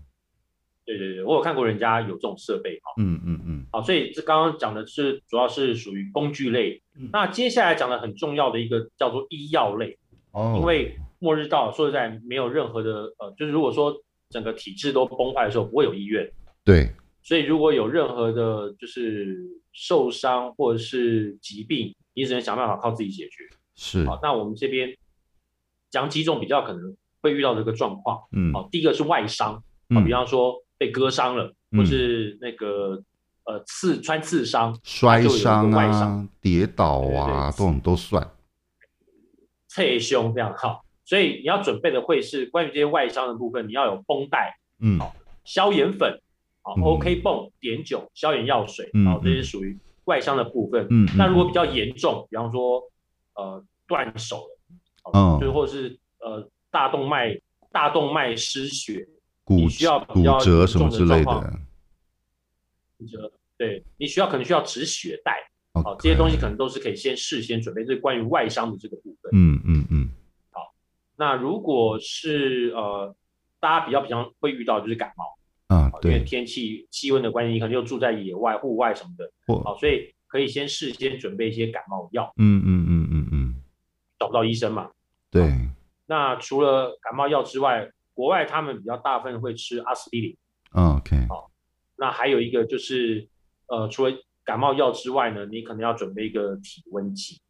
Speaker 2: 对对对，我有看过人家有这种设备哈。
Speaker 1: 嗯嗯嗯。
Speaker 2: 好，所以这刚刚讲的是主要是属于工具类，嗯、那接下来讲的很重要的一个叫做医药类，哦，因为。末日到了，说实在，没有任何的呃，就是如果说整个体制都崩坏的时候，不会有医院。
Speaker 1: 对，
Speaker 2: 所以如果有任何的，就是受伤或者是疾病，你只能想办法靠自己解决。
Speaker 1: 是，
Speaker 2: 好，那我们这边讲几种比较可能会遇到的一个状况。
Speaker 1: 嗯，
Speaker 2: 好，第一个是外伤，嗯，比方说被割伤了，或是那个呃刺穿刺伤、
Speaker 1: 摔伤啊、跌倒啊，这种都算。
Speaker 2: 侧胸这样好。所以你要准备的会是关于这些外伤的部分，你要有绷带，
Speaker 1: 嗯，
Speaker 2: 好，消炎粉，好，OK 泵、碘酒、消炎药水，好，这些属于外伤的部分。嗯，那如果比较严重，比方说呃断手了，嗯，就或者是呃大动脉大动脉失血，
Speaker 1: 骨
Speaker 2: 需要
Speaker 1: 骨折什么之类的，
Speaker 2: 骨折，对，你需要可能需要止血带，好，这些东西可能都是可以先事先准备，这是关于外伤的这个部分。
Speaker 1: 嗯嗯嗯。
Speaker 2: 那如果是呃，大家比较平常会遇到就是感冒，
Speaker 1: 啊，对，
Speaker 2: 因为天气气温的关系，你可能又住在野外、户外什么的，好，所以可以先事先准备一些感冒药。
Speaker 1: 嗯嗯嗯嗯嗯，
Speaker 2: 找不到医生嘛？
Speaker 1: 对。
Speaker 2: 那除了感冒药之外，国外他们比较大部分会吃阿司匹林。
Speaker 1: OK。
Speaker 2: 好，那还有一个就是呃，除了感冒药之外呢，你可能要准备一个体温计，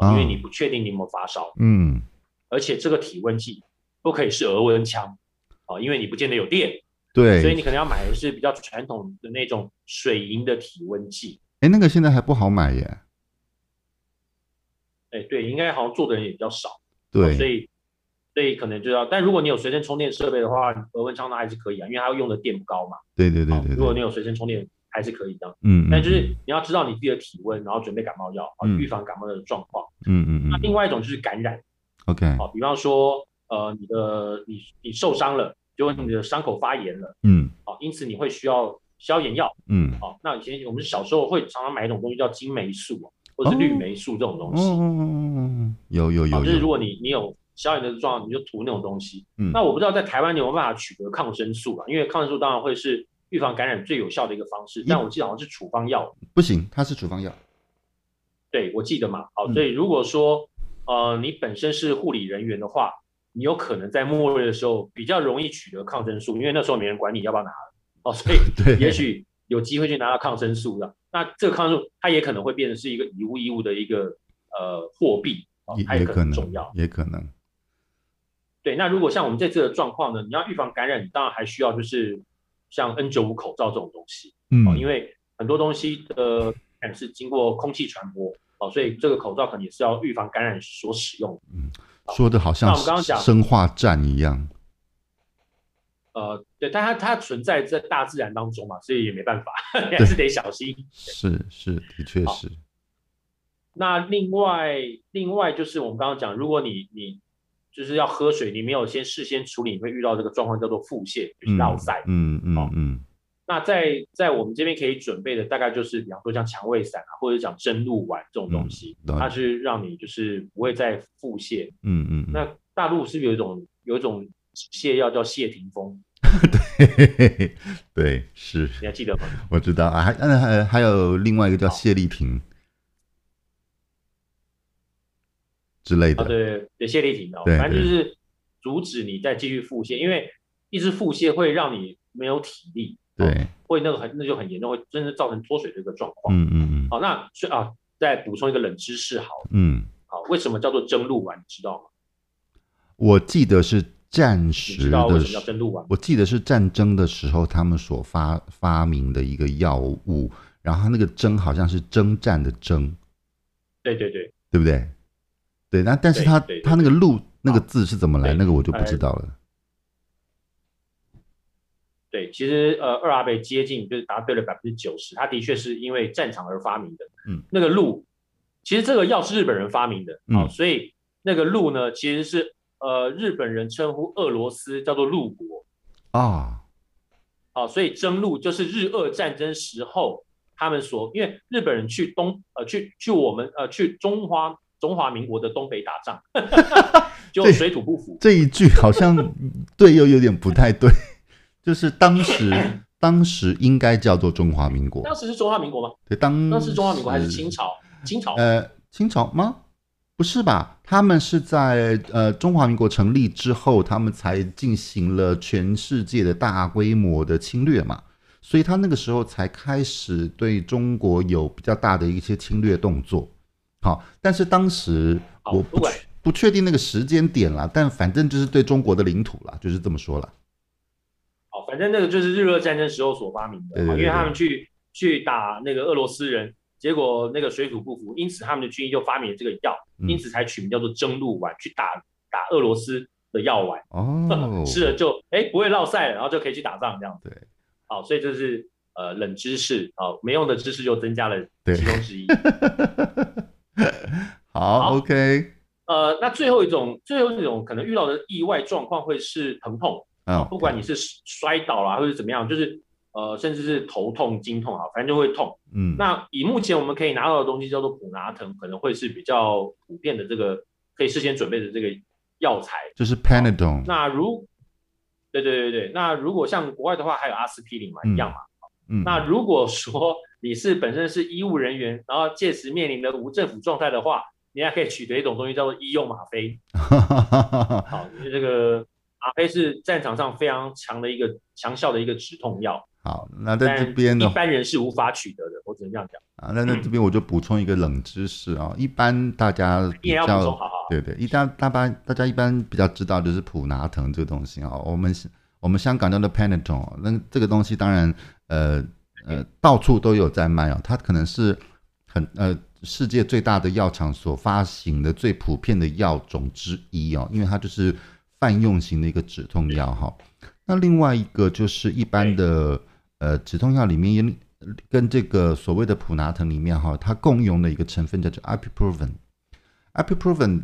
Speaker 2: 因为你不确定你有没有发烧。
Speaker 1: 嗯。
Speaker 2: 而且这个体温计不可以是额温枪啊，因为你不见得有电，
Speaker 1: 对，
Speaker 2: 所以你可能要买的是比较传统的那种水银的体温计。
Speaker 1: 哎，那个现在还不好买耶。
Speaker 2: 哎，对，应该好像做的人也比较少，
Speaker 1: 对，
Speaker 2: 所以所以可能就要，但如果你有随身充电设备的话，额温枪那还是可以啊，因为它用的电不高嘛。
Speaker 1: 对对对对，
Speaker 2: 如果你有随身充电，还是可以的。
Speaker 1: 嗯，
Speaker 2: 但就是你要知道你自己的体温，然后准备感冒药啊，预防感冒的状况。
Speaker 1: 嗯嗯嗯。
Speaker 2: 那另外一种就是感染。
Speaker 1: OK，
Speaker 2: 好，比方说，呃，你的你你受伤了，就你的伤口发炎了，
Speaker 1: 嗯，
Speaker 2: 好，因此你会需要消炎药，
Speaker 1: 嗯，
Speaker 2: 好，那以前我们小时候会常常买一种东西叫金霉素，或者是绿霉素这种东西，
Speaker 1: 嗯，有有有，
Speaker 2: 就是如果你你有消炎的状况，你就涂那种东西，嗯，那我不知道在台湾你有没有办法取得抗生素啊？因为抗生素当然会是预防感染最有效的一个方式，但我记得好像是处方药，
Speaker 1: 不行，它是处方药，
Speaker 2: 对，我记得嘛，好，所以如果说。呃，你本身是护理人员的话，你有可能在末日的时候比较容易取得抗生素，因为那时候没人管你要不要拿哦，所以 [LAUGHS] 也许有机会去拿到抗生素的。那这个抗生素它也可能会变成是一个以物易物的一个呃货币，它也可能重要，
Speaker 1: 也可能。
Speaker 2: 对，那如果像我们这次的状况呢，你要预防感染，你当然还需要就是像 N 九五口罩这种东西，嗯，因为很多东西的感 [LAUGHS] 染是经过空气传播。哦，所以这个口罩可能也是要预防感染所使用
Speaker 1: 说的好像我们刚刚讲生化战一样。
Speaker 2: 呃，对，但它它存在在大自然当中嘛，所以也没办法，[LAUGHS] 还是得小心。
Speaker 1: 是是，的确是。
Speaker 2: 那另外另外就是我们刚刚讲，如果你你就是要喝水，你没有先事先处理，你会遇到这个状况叫做腹泻，就是落塞。
Speaker 1: 嗯嗯嗯。嗯
Speaker 2: 那在在我们这边可以准备的大概就是，比方说像肠胃散啊，或者讲真露丸这种东西，嗯、它是让你就是不会再腹泻。
Speaker 1: 嗯嗯。
Speaker 2: 那大陆是不是有一种有一种泻药叫谢霆锋？[LAUGHS] [LAUGHS]
Speaker 1: 对对是。
Speaker 2: 你还记得吗？
Speaker 1: 我知道啊，还嗯还还有另外一个叫谢丽婷之类的。
Speaker 2: 啊、对对，谢丽婷哦，反正就是阻止你再继续腹泻，因为一直腹泻会让你没有体力。
Speaker 1: 对，
Speaker 2: 会那个很那就很严重，会真的造成脱水的一个状况。
Speaker 1: 嗯嗯嗯。
Speaker 2: 好，那所以啊，再补充一个冷知识，好。
Speaker 1: 嗯。
Speaker 2: 好，为什么叫做蒸鹿丸？你知道吗？
Speaker 1: 我记得是战时的。知道为什么叫
Speaker 2: 蒸鹿丸？
Speaker 1: 我记得是战争的时候他们所发发明的一个药物，然后那个蒸好像是征战的征。
Speaker 2: 对对对。
Speaker 1: 对不对？对，那但是他他那个鹿那个字是怎么来？那个我就不知道了。
Speaker 2: 对，其实呃，二阿贝接近就是答对了百分之九十，他的确是因为战场而发明的。
Speaker 1: 嗯，
Speaker 2: 那个路，其实这个药是日本人发明的啊、
Speaker 1: 嗯
Speaker 2: 哦，所以那个路呢，其实是呃日本人称呼俄罗斯叫做鹿国
Speaker 1: 啊。
Speaker 2: 哦，所以征路就是日俄战争时候他们所，因为日本人去东呃去去我们呃去中华中华民国的东北打仗，[LAUGHS] 就水土不服。
Speaker 1: 这一句好像对又有点不太对，就是当时 [LAUGHS] 当时应该叫做中华民国，
Speaker 2: 当时是中华民国吗？
Speaker 1: 对，当
Speaker 2: 当时中华民国还是清朝？清朝？
Speaker 1: 呃，清朝吗？不是吧？他们是在呃中华民国成立之后，他们才进行了全世界的大规模的侵略嘛，所以他那个时候才开始对中国有比较大的一些侵略动作。好，但是当时我不确不确定那个时间点了，但反正就是对中国的领土了，就是这么说了。
Speaker 2: 好，反正那个就是日俄战争时候所发明的，
Speaker 1: 对对对对，
Speaker 2: 因为他们去去打那个俄罗斯人。结果那个水土不服，因此他们的军医就发明了这个药，嗯、因此才取名叫做蒸鹿丸，去打打俄罗斯的药丸。哦，[LAUGHS] 吃了就哎不会落晒了，然后就可以去打仗这样。
Speaker 1: 对，
Speaker 2: 好，所以这是呃冷知识啊，没用的知识就增加了其中之一。[LAUGHS]
Speaker 1: 好，好，OK。
Speaker 2: 呃，那最后一种最后一种可能遇到的意外状况会是疼痛啊，不管你是摔倒了或者怎么样，就是。呃，甚至是头痛、经痛啊，反正就会痛。嗯，那以目前我们可以拿到的东西叫做普拿疼，可能会是比较普遍的这个可以事先准备的这个药材，
Speaker 1: 就是 Panadol。
Speaker 2: 那如，对对对对，那如果像国外的话，还有阿司匹林嘛，一样嘛。嗯。那如果说你是本身是医务人员，然后届时面临的无政府状态的话，你还可以取得一种东西叫做医用吗啡。[LAUGHS] 好，因为这个吗啡是战场上非常强的一个强效的一个止痛药。
Speaker 1: 好，那在这边呢，
Speaker 2: 一般人是无法取得的，我只能这样讲
Speaker 1: 啊。那在这边我就补充一个冷知识啊，嗯、一般大家比较
Speaker 2: 好好
Speaker 1: 对对，一般大家大家一般比较知道就是普拿疼这个东西啊。我们我们香港叫做 Panadol，那这个东西当然呃呃到处都有在卖啊。它可能是很呃世界最大的药厂所发行的最普遍的药种之一哦，因为它就是泛用型的一个止痛药哈。那另外一个就是一般的。呃，止痛药里面也跟这个所谓的普拿疼里面哈，它共用的一个成分叫做 ipuprofen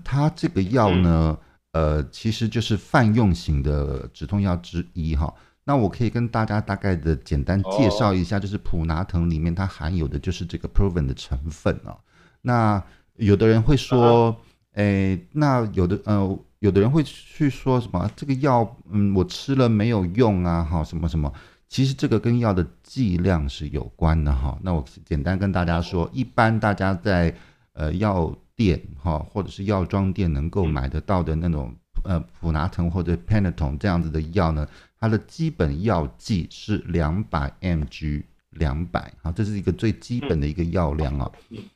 Speaker 1: 它这个药呢，呃，其实就是泛用型的止痛药之一哈。那我可以跟大家大概的简单介绍一下，就是普拿疼里面它含有的就是这个 proven 的成分啊。那有的人会说，哎，那有的呃，有的人会去说什么这个药，嗯，我吃了没有用啊，哈，什么什么。其实这个跟药的剂量是有关的哈。那我简单跟大家说，一般大家在呃药店哈或者是药妆店能够买得到的那种呃普拿疼或者 Panadol 这样子的药呢，它的基本药剂是两百 mg 两百啊，这是一个最基本的一个药量啊。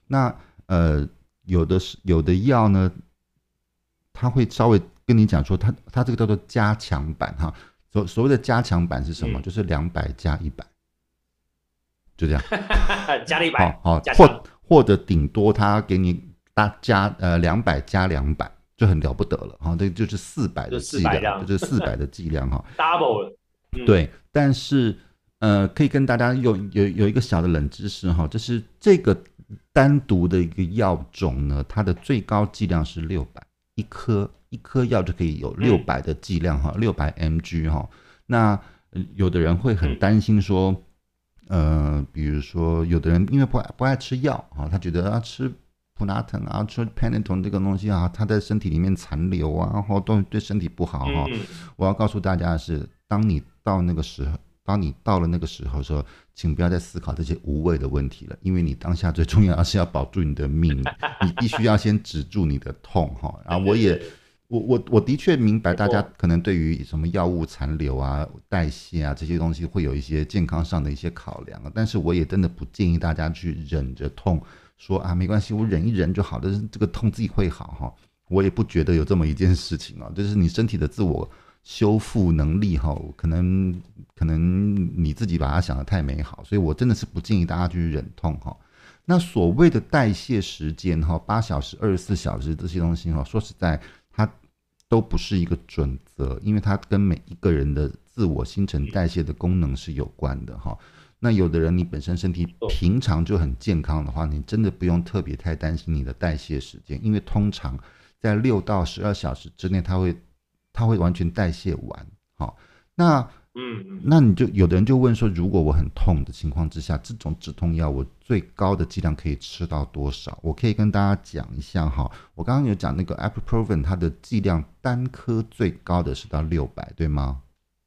Speaker 1: 那呃有的是有的药呢，它会稍微跟你讲说它，它它这个叫做加强版哈。所所谓的加强版是什么？嗯、就是两百加一百，就这样，[LAUGHS]
Speaker 2: 加了一百，
Speaker 1: 好，或或者顶多他给你大加呃两百加两百，就很了不得了哈，这就是四百的剂量，就是四百的剂量哈，[LAUGHS]
Speaker 2: double 了，
Speaker 1: 对。但是呃，可以跟大家有有有一个小的冷知识哈，就是这个单独的一个药种呢，它的最高剂量是六百一颗。一颗药就可以有六百的剂量哈，六百 mg 哈。那有的人会很担心说，呃，比如说有的人因为不爱不爱吃药啊，他觉得啊吃普拿疼啊，吃 Panadol 这个东西啊，他在身体里面残留啊，然后都对身体不好哈。我要告诉大家的是，当你到那个时候，当你到了那个时候说，请不要再思考这些无谓的问题了，因为你当下最重要的是要保住你的命，[LAUGHS] 你必须要先止住你的痛哈。然后我也。我我我的确明白，大家可能对于什么药物残留啊、代谢啊这些东西会有一些健康上的一些考量啊，但是我也真的不建议大家去忍着痛说啊，没关系，我忍一忍就好，但是这个痛自己会好哈。我也不觉得有这么一件事情啊，就是你身体的自我修复能力哈，可能可能你自己把它想得太美好，所以我真的是不建议大家去忍痛哈。那所谓的代谢时间哈，八小时、二十四小时这些东西哈，说实在。它都不是一个准则，因为它跟每一个人的自自我新陈代谢的功能是有关的哈。那有的人你本身身体平常就很健康的话，你真的不用特别太担心你的代谢时间，因为通常在六到十二小时之内，它会它会完全代谢完。好，那。嗯，那你就有的人就问说，如果我很痛的情况之下，这种止痛药我最高的剂量可以吃到多少？我可以跟大家讲一下哈，我刚刚有讲那个 ibuprofen 它的剂量单颗最高的是到六百，对吗？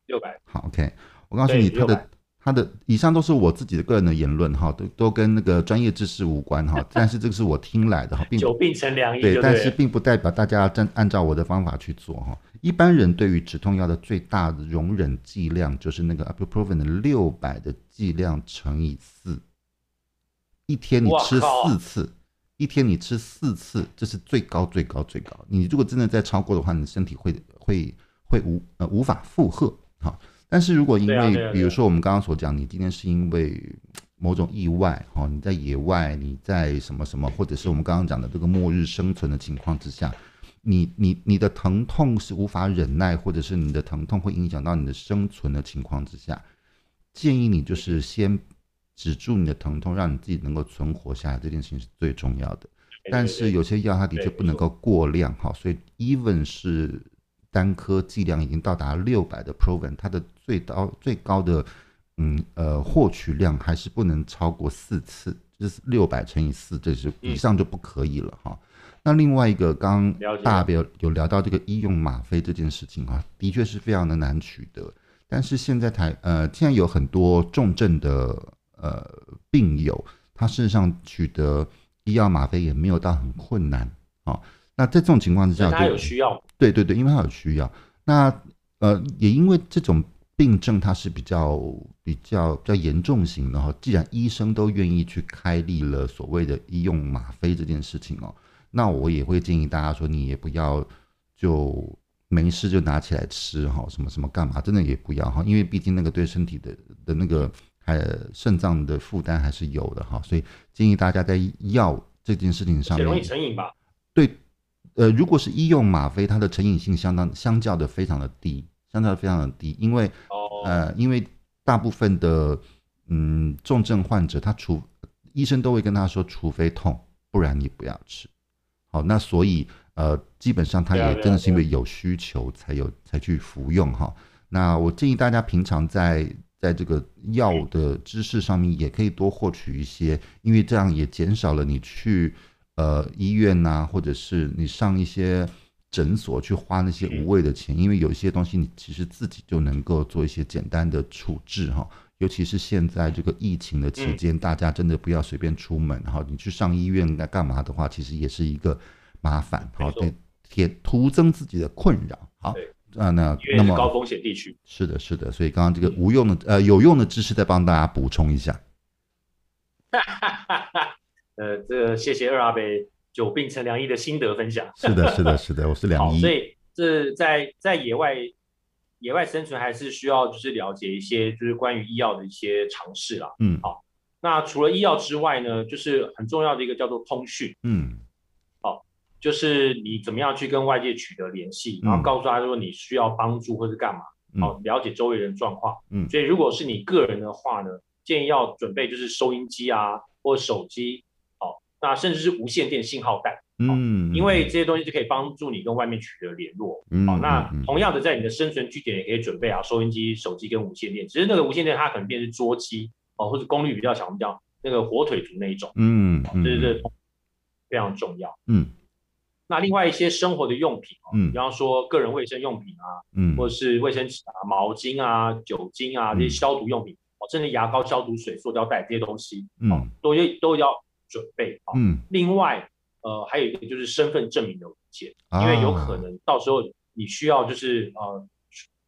Speaker 2: 六百。
Speaker 1: 好，OK，我告诉你它的。他的以上都是我自己的个人的言论哈，都都跟那个专业知识无关哈，[LAUGHS] 但是这个是我听来的哈，并
Speaker 2: 久病成良医
Speaker 1: 对，但是并不代表大家要按照我的方法去做哈。一般人对于止痛药的最大的容忍剂量就是那个 ibuprofen 的六百的剂量乘以四，一天你吃四次，一天你吃四次，这是最高最高最高。你如果真的再超过的话，你身体会会会无呃无法负荷哈。但是如果因为，比如说我们刚刚所讲，你今天是因为 [TSK] 某种意外，哈，你在野外，你在什么什么，或者是我们刚刚讲的这个末日生存的情况之下，你你你的疼痛是无法忍耐，或者是你的疼痛会影响到你的生存的情况之下，建议你就是先止住你的疼痛，让你自己能够存活下来，这件事情是最重要的。但是有些药它的确不能够过量，哈，所以 even 是。单颗剂量已经到达六百的 Proven，它的最高最高的嗯呃获取量还是不能超过四次，就是六百乘以四，这是以上就不可以了哈。那另外一个，刚刚大伯有聊到这个医用吗啡这件事情啊，的确是非常的难取得。但是现在台呃现在有很多重症的呃病友，他事实上取得医药吗啡也没有到很困难啊。那在这种情况之下，
Speaker 2: 他有需要。
Speaker 1: 对对对，因为他有需要。那呃，也因为这种病症它是比较比较比较严重型的哈。既然医生都愿意去开立了所谓的医用吗啡这件事情哦，那我也会建议大家说，你也不要就没事就拿起来吃哈，什么什么干嘛，真的也不要哈，因为毕竟那个对身体的的那个还肾脏的负担还是有的哈。所以建议大家在药这件事情上面，
Speaker 2: 容易成瘾吧？
Speaker 1: 对。呃，如果是医用吗啡，它的成瘾性相当相较的非常的低，相较的非常的低，因为呃，因为大部分的嗯重症患者，他除医生都会跟他说，除非痛，不然你不要吃。好，那所以呃，基本上他也真的是因为有需求才有才去服用哈。那我建议大家平常在在这个药的知识上面也可以多获取一些，因为这样也减少了你去。呃，医院呐、啊，或者是你上一些诊所去花那些无谓的钱，因为有一些东西你其实自己就能够做一些简单的处置哈。尤其是现在这个疫情的期间，大家真的不要随便出门哈。你去上医院来干嘛的话，其实也是一个麻烦，好，对，也徒增自己的困扰。好，啊，那那么高
Speaker 2: 风险地区
Speaker 1: 是的，是的，所以刚刚这个无用的呃有用的知识再帮大家补充一下。[LAUGHS]
Speaker 2: 呃，这个谢谢二阿伯久病成良医的心得分享。[LAUGHS]
Speaker 1: 是的，是的，是的，我是良医。
Speaker 2: 所以这在在野外野外生存还是需要就是了解一些就是关于医药的一些常识啦。
Speaker 1: 嗯，
Speaker 2: 好。那除了医药之外呢，就是很重要的一个叫做通讯。
Speaker 1: 嗯，
Speaker 2: 好，就是你怎么样去跟外界取得联系，然后告诉他说你需要帮助或是干嘛，好，了解周围人状况。嗯，所以如果是你个人的话呢，建议要准备就是收音机啊或手机。那甚至是无线电信号带，嗯，因为这些东西就可以帮助你跟外面取得联络，嗯，好，那同样的，在你的生存据点也可以准备啊，收音机、手机跟无线电，只是那个无线电它可能变成桌机哦，或者功率比较小，我们叫那个火腿族那一种，嗯，对对对，非常重要，
Speaker 1: 嗯，
Speaker 2: 那另外一些生活的用品，嗯，比方说个人卫生用品啊，嗯，或者是卫生纸啊、毛巾啊、酒精啊这些消毒用品，哦，甚至牙膏、消毒水、塑胶袋这些东西，嗯，都要都要。准备啊，嗯，另外，呃，还有一个就是身份证明的文件，因为有可能到时候你需要就是呃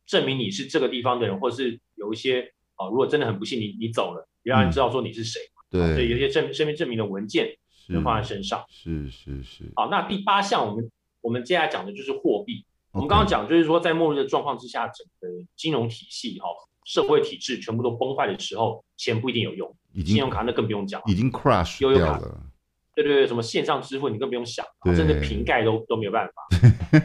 Speaker 2: 证明你是这个地方的人，或是有一些啊，如果真的很不幸你你走了，别让人知道说你是谁，对，所以有些证身份证明的文件就放在身上，
Speaker 1: 是是是。
Speaker 2: 好，那第八项我们我们接下来讲的就是货币，我们刚刚讲就是说在末日的状况之下，整个金融体系哈，社会体制全部都崩坏的时候，钱不一定有用。已经信用卡那更不用讲，
Speaker 1: 已经 crash 掉了。
Speaker 2: 对对对，什么线上支付你更不用想，
Speaker 1: 对
Speaker 2: 甚至瓶盖都都没有办法。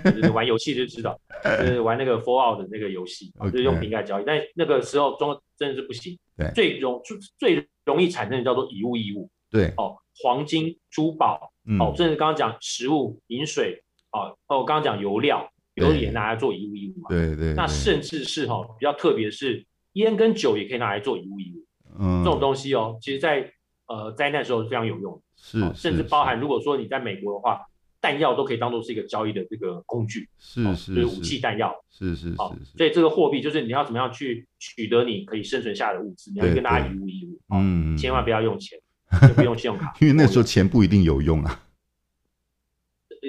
Speaker 2: [LAUGHS] 就是玩游戏就知道，就是玩那个 Fallout 的那个游戏.就是用瓶盖交易。但那个时候中真的是不行。最容最容易产生的叫做以物易物。
Speaker 1: 对，
Speaker 2: 哦，黄金、珠宝，
Speaker 1: 嗯、
Speaker 2: 哦，甚至刚刚讲食物、饮水，哦，哦，刚刚讲油料，油也拿来做以物易物嘛。
Speaker 1: 对对，对。
Speaker 2: 那甚至是哈、哦、比较特别的是，烟跟酒也可以拿来做以物易物。
Speaker 1: 嗯，
Speaker 2: 这种东西哦，其实在呃灾难的时候是非常有用的。
Speaker 1: 是，
Speaker 2: 哦、甚至包含如果说你在美国的话，弹药都可以当做是一个交易的这个工具。
Speaker 1: 是是、哦，
Speaker 2: 就是武器弹药。
Speaker 1: 是是是，是、哦。
Speaker 2: 所以这个货币就是你要怎么样去取得你可以生存下的物资，你要跟大家以物易物。嗯、哦，千万不要用钱。也不用信用卡，[LAUGHS]
Speaker 1: 因为那时候钱不一定有用啊，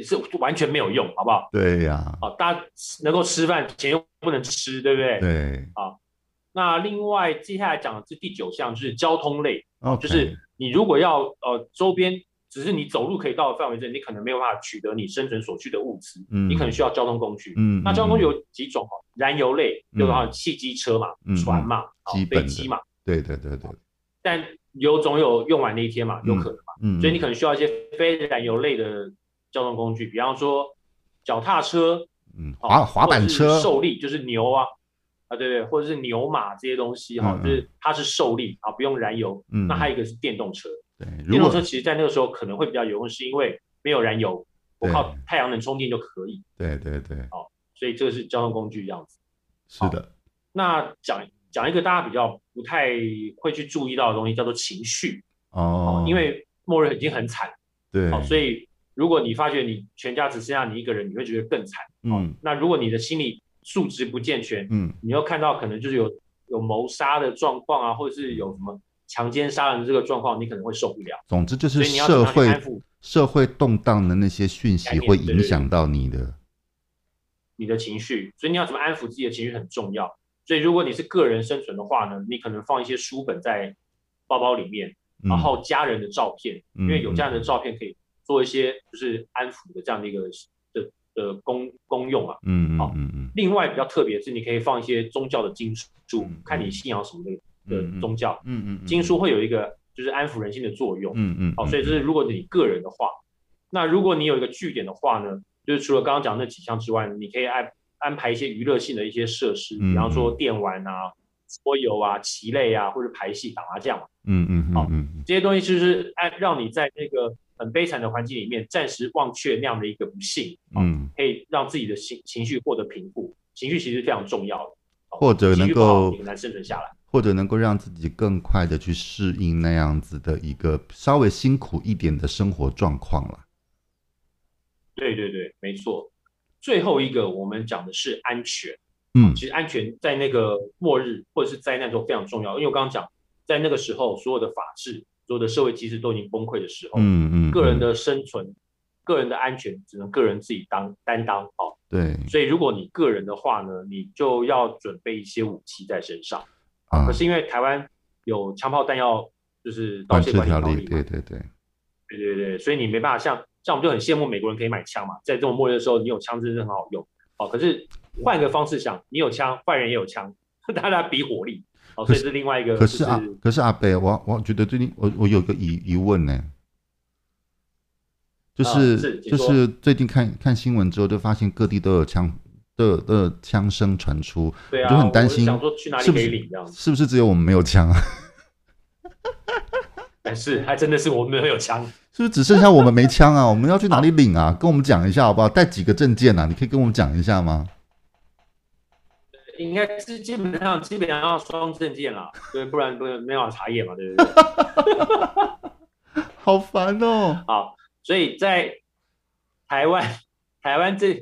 Speaker 2: 是完全没有用，好不好？
Speaker 1: 对呀、啊，
Speaker 2: 好，大家能够吃饭，钱又不能吃，对不对？
Speaker 1: 对，
Speaker 2: 啊，那另外接下来讲的是第九项，就是交通类
Speaker 1: ，okay.
Speaker 2: 就是你如果要呃周边只是你走路可以到的范围之内，你可能没有办法取得你生存所需的物资，嗯，你可能需要交通工具，嗯，那交通工具有几种哦，燃油类，就好像汽机车嘛，嗯、船嘛，
Speaker 1: 嗯、
Speaker 2: 飞机嘛，
Speaker 1: 对对对对，
Speaker 2: 但有总有用完那一天嘛，有可能嘛，
Speaker 1: 嗯，
Speaker 2: 所以你可能需要一些非燃油类的交通工具，比方说脚踏车，
Speaker 1: 嗯，滑滑板车，
Speaker 2: 受力就是牛啊，啊对对，或者是牛马这些东西哈、嗯，就是它是受力啊，不用燃油，嗯，那还有一个是电动车，
Speaker 1: 对，
Speaker 2: 电动车其实在那个时候可能会比较有用，是因为没有燃油，我靠太阳能充电就可以，
Speaker 1: 对对对，
Speaker 2: 好，所以这个是交通工具这样子，
Speaker 1: 是的，
Speaker 2: 那讲。讲一个大家比较不太会去注意到的东西，叫做情绪。
Speaker 1: 哦，
Speaker 2: 因为末日已经很惨，
Speaker 1: 对，好
Speaker 2: 所以如果你发觉你全家只剩下你一个人，你会觉得更惨，
Speaker 1: 嗯，
Speaker 2: 那如果你的心理素质不健全，
Speaker 1: 嗯，
Speaker 2: 你又看到可能就是有有谋杀的状况啊，或者是有什么强奸杀人的这个状况，你可能会受不了。
Speaker 1: 总之就是社会社会动荡的那些讯息会影响到你的
Speaker 2: 你的情绪，所以你要怎么安抚自己的情绪很重要。所以，如果你是个人生存的话呢，你可能放一些书本在包包里面，然后家人的照片，嗯、因为有家人的照片可以做一些就是安抚的这样的一个的的功功用啊。
Speaker 1: 嗯嗯嗯嗯。
Speaker 2: 另外比较特别是，你可以放一些宗教的经书，嗯、看你信仰什么的的宗教。
Speaker 1: 嗯嗯，嗯。
Speaker 2: 经书会有一个就是安抚人心的作用。
Speaker 1: 嗯嗯。
Speaker 2: 好，所以这是如果你个人的话，那如果你有一个据点的话呢，就是除了刚刚讲那几项之外，你可以安。安排一些娱乐性的一些设施，比方说电玩啊、桌游啊、棋类啊，或者排戏、打麻将。
Speaker 1: 嗯嗯，好，嗯，
Speaker 2: 这些东西就是按让你在那个很悲惨的环境里面暂时忘却那样的一个不幸，
Speaker 1: 嗯，
Speaker 2: 可以让自己的情情绪获得平复。情绪其实非常重要的，
Speaker 1: 或者能够
Speaker 2: 很难生存下来，
Speaker 1: 或者能够让自己更快的去适应那样子的一个稍微辛苦一点的生活状况了。
Speaker 2: 对对对，没错。最后一个，我们讲的是安全。
Speaker 1: 嗯，
Speaker 2: 其实安全在那个末日或者是灾难中非常重要，因为我刚刚讲，在那个时候，所有的法治、所有的社会机制都已经崩溃的时候，
Speaker 1: 嗯嗯，
Speaker 2: 个人的生存、个人的安全只能个人自己当担当。哦，
Speaker 1: 对。
Speaker 2: 所以，如果你个人的话呢，你就要准备一些武器在身上。
Speaker 1: 啊。
Speaker 2: 可是因为台湾有枪炮弹药，就是刀械管理条例，
Speaker 1: 对对对，
Speaker 2: 对对对，所以你没办法像。像我们就很羡慕美国人可以买枪嘛，在这种末日的时候，你有枪真的很好用。哦，可是换一个方式想，你有枪，坏人也有枪，[LAUGHS] 大家比火力。哦，所以是另外一个。
Speaker 1: 可是啊，可是阿北，我我觉得最近我我有个疑疑问呢，就是、就是最近看看新闻之后，就发现各地都有枪的的枪声传出，
Speaker 2: 对啊，
Speaker 1: 就很担心，
Speaker 2: 想说去哪里可以领这样子，
Speaker 1: 是不是只有我们没有枪啊？[LAUGHS]
Speaker 2: 是，还真的是我们没有枪，
Speaker 1: 是不是只剩下我们没枪啊？我们要去哪里领啊？跟我们讲一下好不好？带几个证件啊？你可以跟我们讲一下吗？
Speaker 2: 应该是基本上基本上要双证件啦，对，不然不能没办法查验嘛，对不对？[LAUGHS]
Speaker 1: 好烦哦。
Speaker 2: 好，所以在台湾，台湾这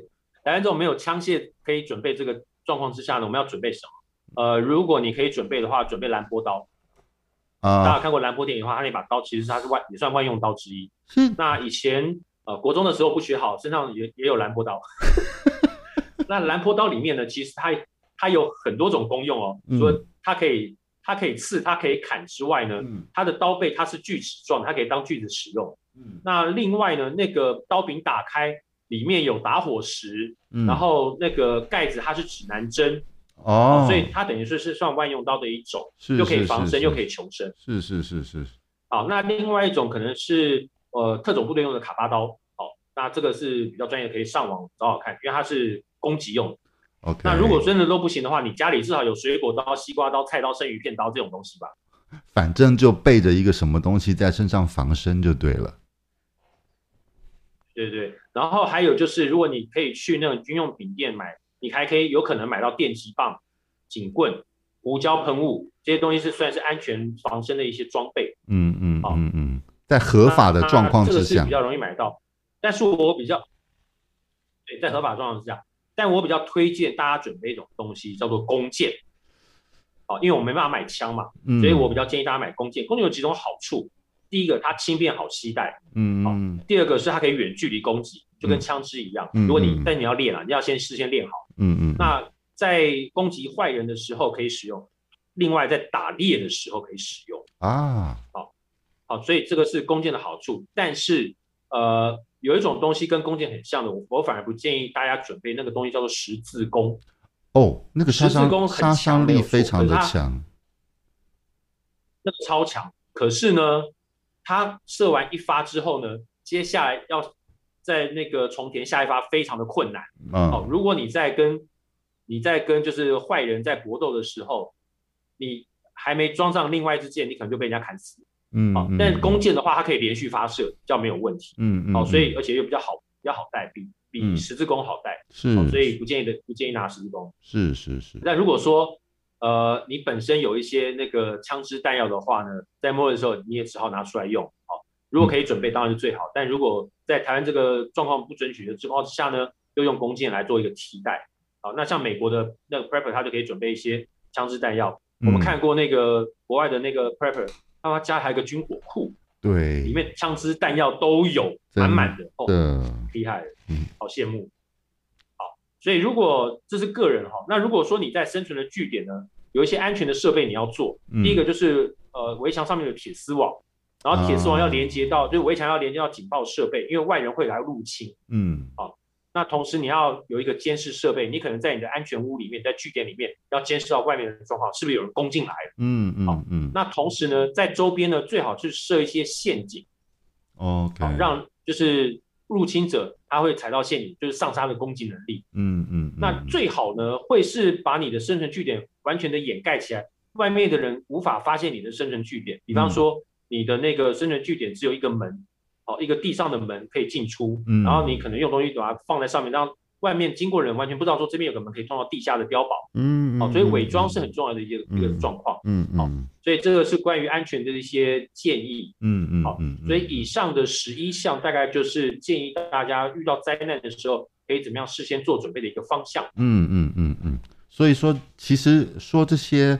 Speaker 2: 台湾这种没有枪械可以准备这个状况之下呢，我们要准备什么？呃，如果你可以准备的话，准备兰波刀。
Speaker 1: 啊，
Speaker 2: 大家看过兰波电影的话，他那把刀其实它是万也算万用刀之一。
Speaker 1: 是。
Speaker 2: 那以前呃国中的时候不学好，身上也也有兰波刀。[LAUGHS] [LAUGHS] 那兰波刀里面呢，其实它它有很多种功用哦。除了它可以它可以刺，它可以砍之外呢，
Speaker 1: 嗯、
Speaker 2: 它的刀背它是锯齿状，它可以当锯子使用。
Speaker 1: 嗯。
Speaker 2: 那另外呢，那个刀柄打开里面有打火石，
Speaker 1: 嗯、
Speaker 2: 然后那个盖子它是指南针。
Speaker 1: 哦，
Speaker 2: 所以它等于说是算万用刀的一种，
Speaker 1: 是
Speaker 2: 又可以防身又可以求生，
Speaker 1: 是是是是。
Speaker 2: 好，那另外一种可能是呃特种部队用的卡巴刀，哦，那这个是比较专业，可以上网找找看，因为它是攻击用的。
Speaker 1: OK。
Speaker 2: 那如果真的都不行的话，你家里至少有水果刀、西瓜刀、菜刀、生鱼片刀这种东西吧。
Speaker 1: 反正就备着一个什么东西在身上防身就对了。
Speaker 2: 对对，然后还有就是，如果你可以去那种军用品店买，你还可以有可能买到电击棒、警棍、胡椒喷雾这些东西，是算是安全防身的一些装备。
Speaker 1: 嗯嗯嗯嗯，在合法的状况之下，这个
Speaker 2: 是比较容易买到。但是我比较，对，在合法状况之下，但我比较推荐大家准备一种东西，叫做弓箭。哦，因为我没办法买枪嘛，嗯、所以我比较建议大家买弓箭。弓箭有几种好处。第一个，它轻便好携带，嗯嗯。第二个是它可以远距离攻击，就跟枪支一样。嗯、如果你但你要练啊，你要先事先练好，嗯嗯。那在攻击坏人的时候可以使用，另外在打猎的时候可以使用啊。好，好，所以这个是弓箭的好处。但是呃，有一种东西跟弓箭很像的，我我反而不建议大家准备那个东西，叫做十字弓。
Speaker 1: 哦，那个十字弓杀伤力非常的强，
Speaker 2: 那个超强。可是呢？他射完一发之后呢，接下来要在那个重填下一发非常的困难。嗯，哦，如果你在跟你在跟就是坏人在搏斗的时候，你还没装上另外一支箭，你可能就被人家砍死。嗯，好，但弓箭的话，它可以连续发射，比较没有问题。嗯嗯，好，所以而且又比较好，比较好带，比比十字弓好带。是，所以不建议的，不建议拿十字弓。
Speaker 1: 是是是。
Speaker 2: 那如果说呃，你本身有一些那个枪支弹药的话呢，在末日的时候你也只好拿出来用。好，如果可以准备，当然是最好。嗯、但如果在台湾这个状况不准许的情况之下呢，就用弓箭来做一个替代。好，那像美国的那个 prepper，他就可以准备一些枪支弹药。嗯、我们看过那个国外的那个 prepper，他家还有一个军火库，
Speaker 1: 对，
Speaker 2: 里面枪支弹药都有满满的，哦，厉害，嗯，好羡慕。好所以，如果这是个人哈，那如果说你在生存的据点呢，有一些安全的设备你要做。嗯、第一个就是呃围墙上面的铁丝网，然后铁丝网要连接到，啊、就是围墙要连接到警报设备，因为外人会来入侵。嗯，好，那同时你要有一个监视设备，你可能在你的安全屋里面，在据点里面要监视到外面的状况，是不是有人攻进来了？嗯嗯好嗯。那同时呢，在周边呢，最好是设一些陷阱。OK，好，让就是。入侵者他会踩到陷阱，就是丧杀的攻击能力。嗯嗯，嗯，那最好呢，会是把你的生存据点完全的掩盖起来，外面的人无法发现你的生存据点。比方说，你的那个生存据点只有一个门，哦，一个地上的门可以进出，嗯，然后你可能用东西把它放在上面，让。外面经过人完全不知道说这边有个门可以通到地下的碉堡，嗯，哦，所以伪装是很重要的一个一个状况，嗯嗯，好，所以这个是关于安全的一些建议，嗯嗯，好，所以以上的十一项大概就是建议大家遇到灾难的时候可以怎么样事先做准备的一个方向，
Speaker 1: 嗯嗯嗯嗯，所以说其实说这些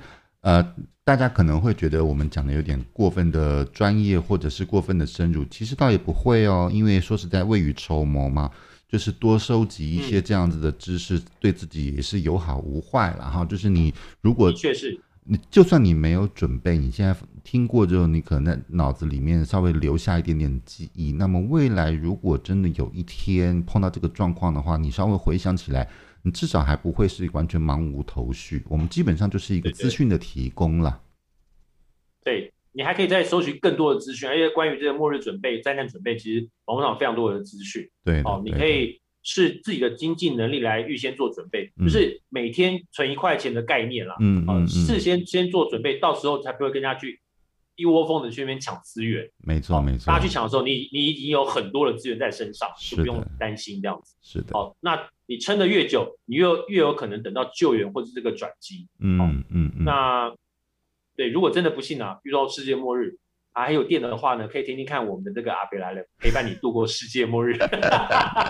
Speaker 1: 呃，大家可能会觉得我们讲的有点过分的专业或者是过分的深入，其实倒也不会哦，因为说实在未雨绸缪嘛。就是多收集一些这样子的知识，对自己也是有好无坏了哈。就是你如果确实，你就算你没有准备，你现在听过之后，你可能在脑子里面稍微留下一点点记忆。那么未来如果真的有一天碰到这个状况的话，你稍微回想起来，你至少还不会是完全茫无头绪。我们基本上就是一个资讯的提供了。
Speaker 2: 对。你还可以再收取更多的资讯，而且关于这个末日准备、灾难准备，其实网络上有非常多的资讯。对，哦，你可以是自己的经济能力来预先做准备，就是每天存一块钱的概念啦。嗯嗯，事先先做准备，到时候才不会跟人家去一窝蜂的去那边抢资源。
Speaker 1: 没错没错，
Speaker 2: 大家去抢的时候，你你已经有很多的资源在身上，就不用担心这样子。
Speaker 1: 是的。
Speaker 2: 好，那你撑得越久，你越越有可能等到救援或者这个转机。嗯嗯嗯，那。对，如果真的不幸啊，遇到世界末日，啊，还有电的话呢，可以听听看我们的这个阿北来了，陪伴你度过世界末日。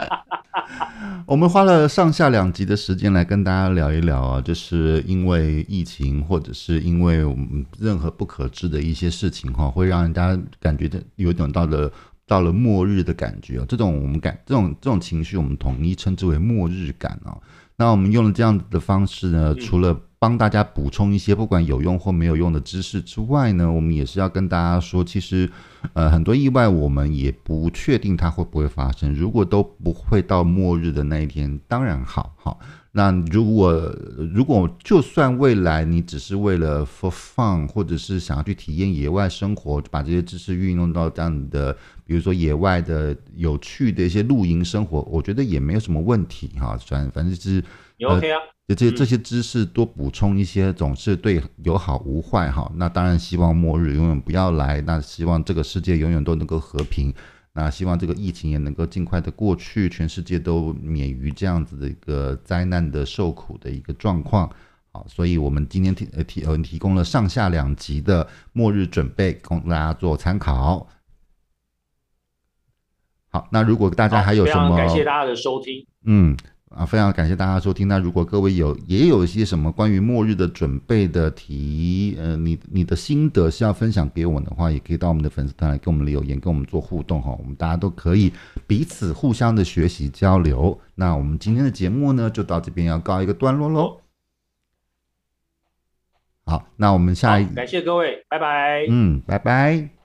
Speaker 2: [LAUGHS]
Speaker 1: 我们花了上下两集的时间来跟大家聊一聊啊，就是因为疫情，或者是因为我们任何不可知的一些事情哈，会让人家感觉的有一种到了到了末日的感觉啊。这种我们感这种这种情绪，我们统一称之为末日感哦。那我们用了这样子的方式呢，
Speaker 2: 嗯、
Speaker 1: 除了帮大家补充一些不管有用或没有用的知识之外呢，我们也是要跟大家说，其实呃很多意外我们也不确定它会不会发生。如果都不会到末日的那一天，当然好好。那如果如果就算未来你只是为了 for fun，或者是想要去体验野外生活，把这些知识运用到这样的，比如说野外的有趣的一些露营生活，我觉得也没有什么问题哈。反反正就是
Speaker 2: 也 OK 啊，
Speaker 1: 这些这些知识多补充一些，总是对有好无坏哈。那当然希望末日永远不要来，那希望这个世界永远都能够和平。那希望这个疫情也能够尽快的过去，全世界都免于这样子的一个灾难的受苦的一个状况。好，所以我们今天提呃提呃提供了上下两集的末日准备，供大家做参考。好，那如果大家还有什么，
Speaker 2: 感谢大家的收听。
Speaker 1: 嗯。啊，非常感谢大家收听。那如果各位有也有一些什么关于末日的准备的题，呃，你你的心得是要分享给我们的话，也可以到我们的粉丝团来跟我们留言，跟我们做互动哈。我们大家都可以彼此互相的学习交流。那我们今天的节目呢，就到这边要告一个段落喽。好，那我们下一，
Speaker 2: 感谢各位，拜拜。
Speaker 1: 嗯，拜拜。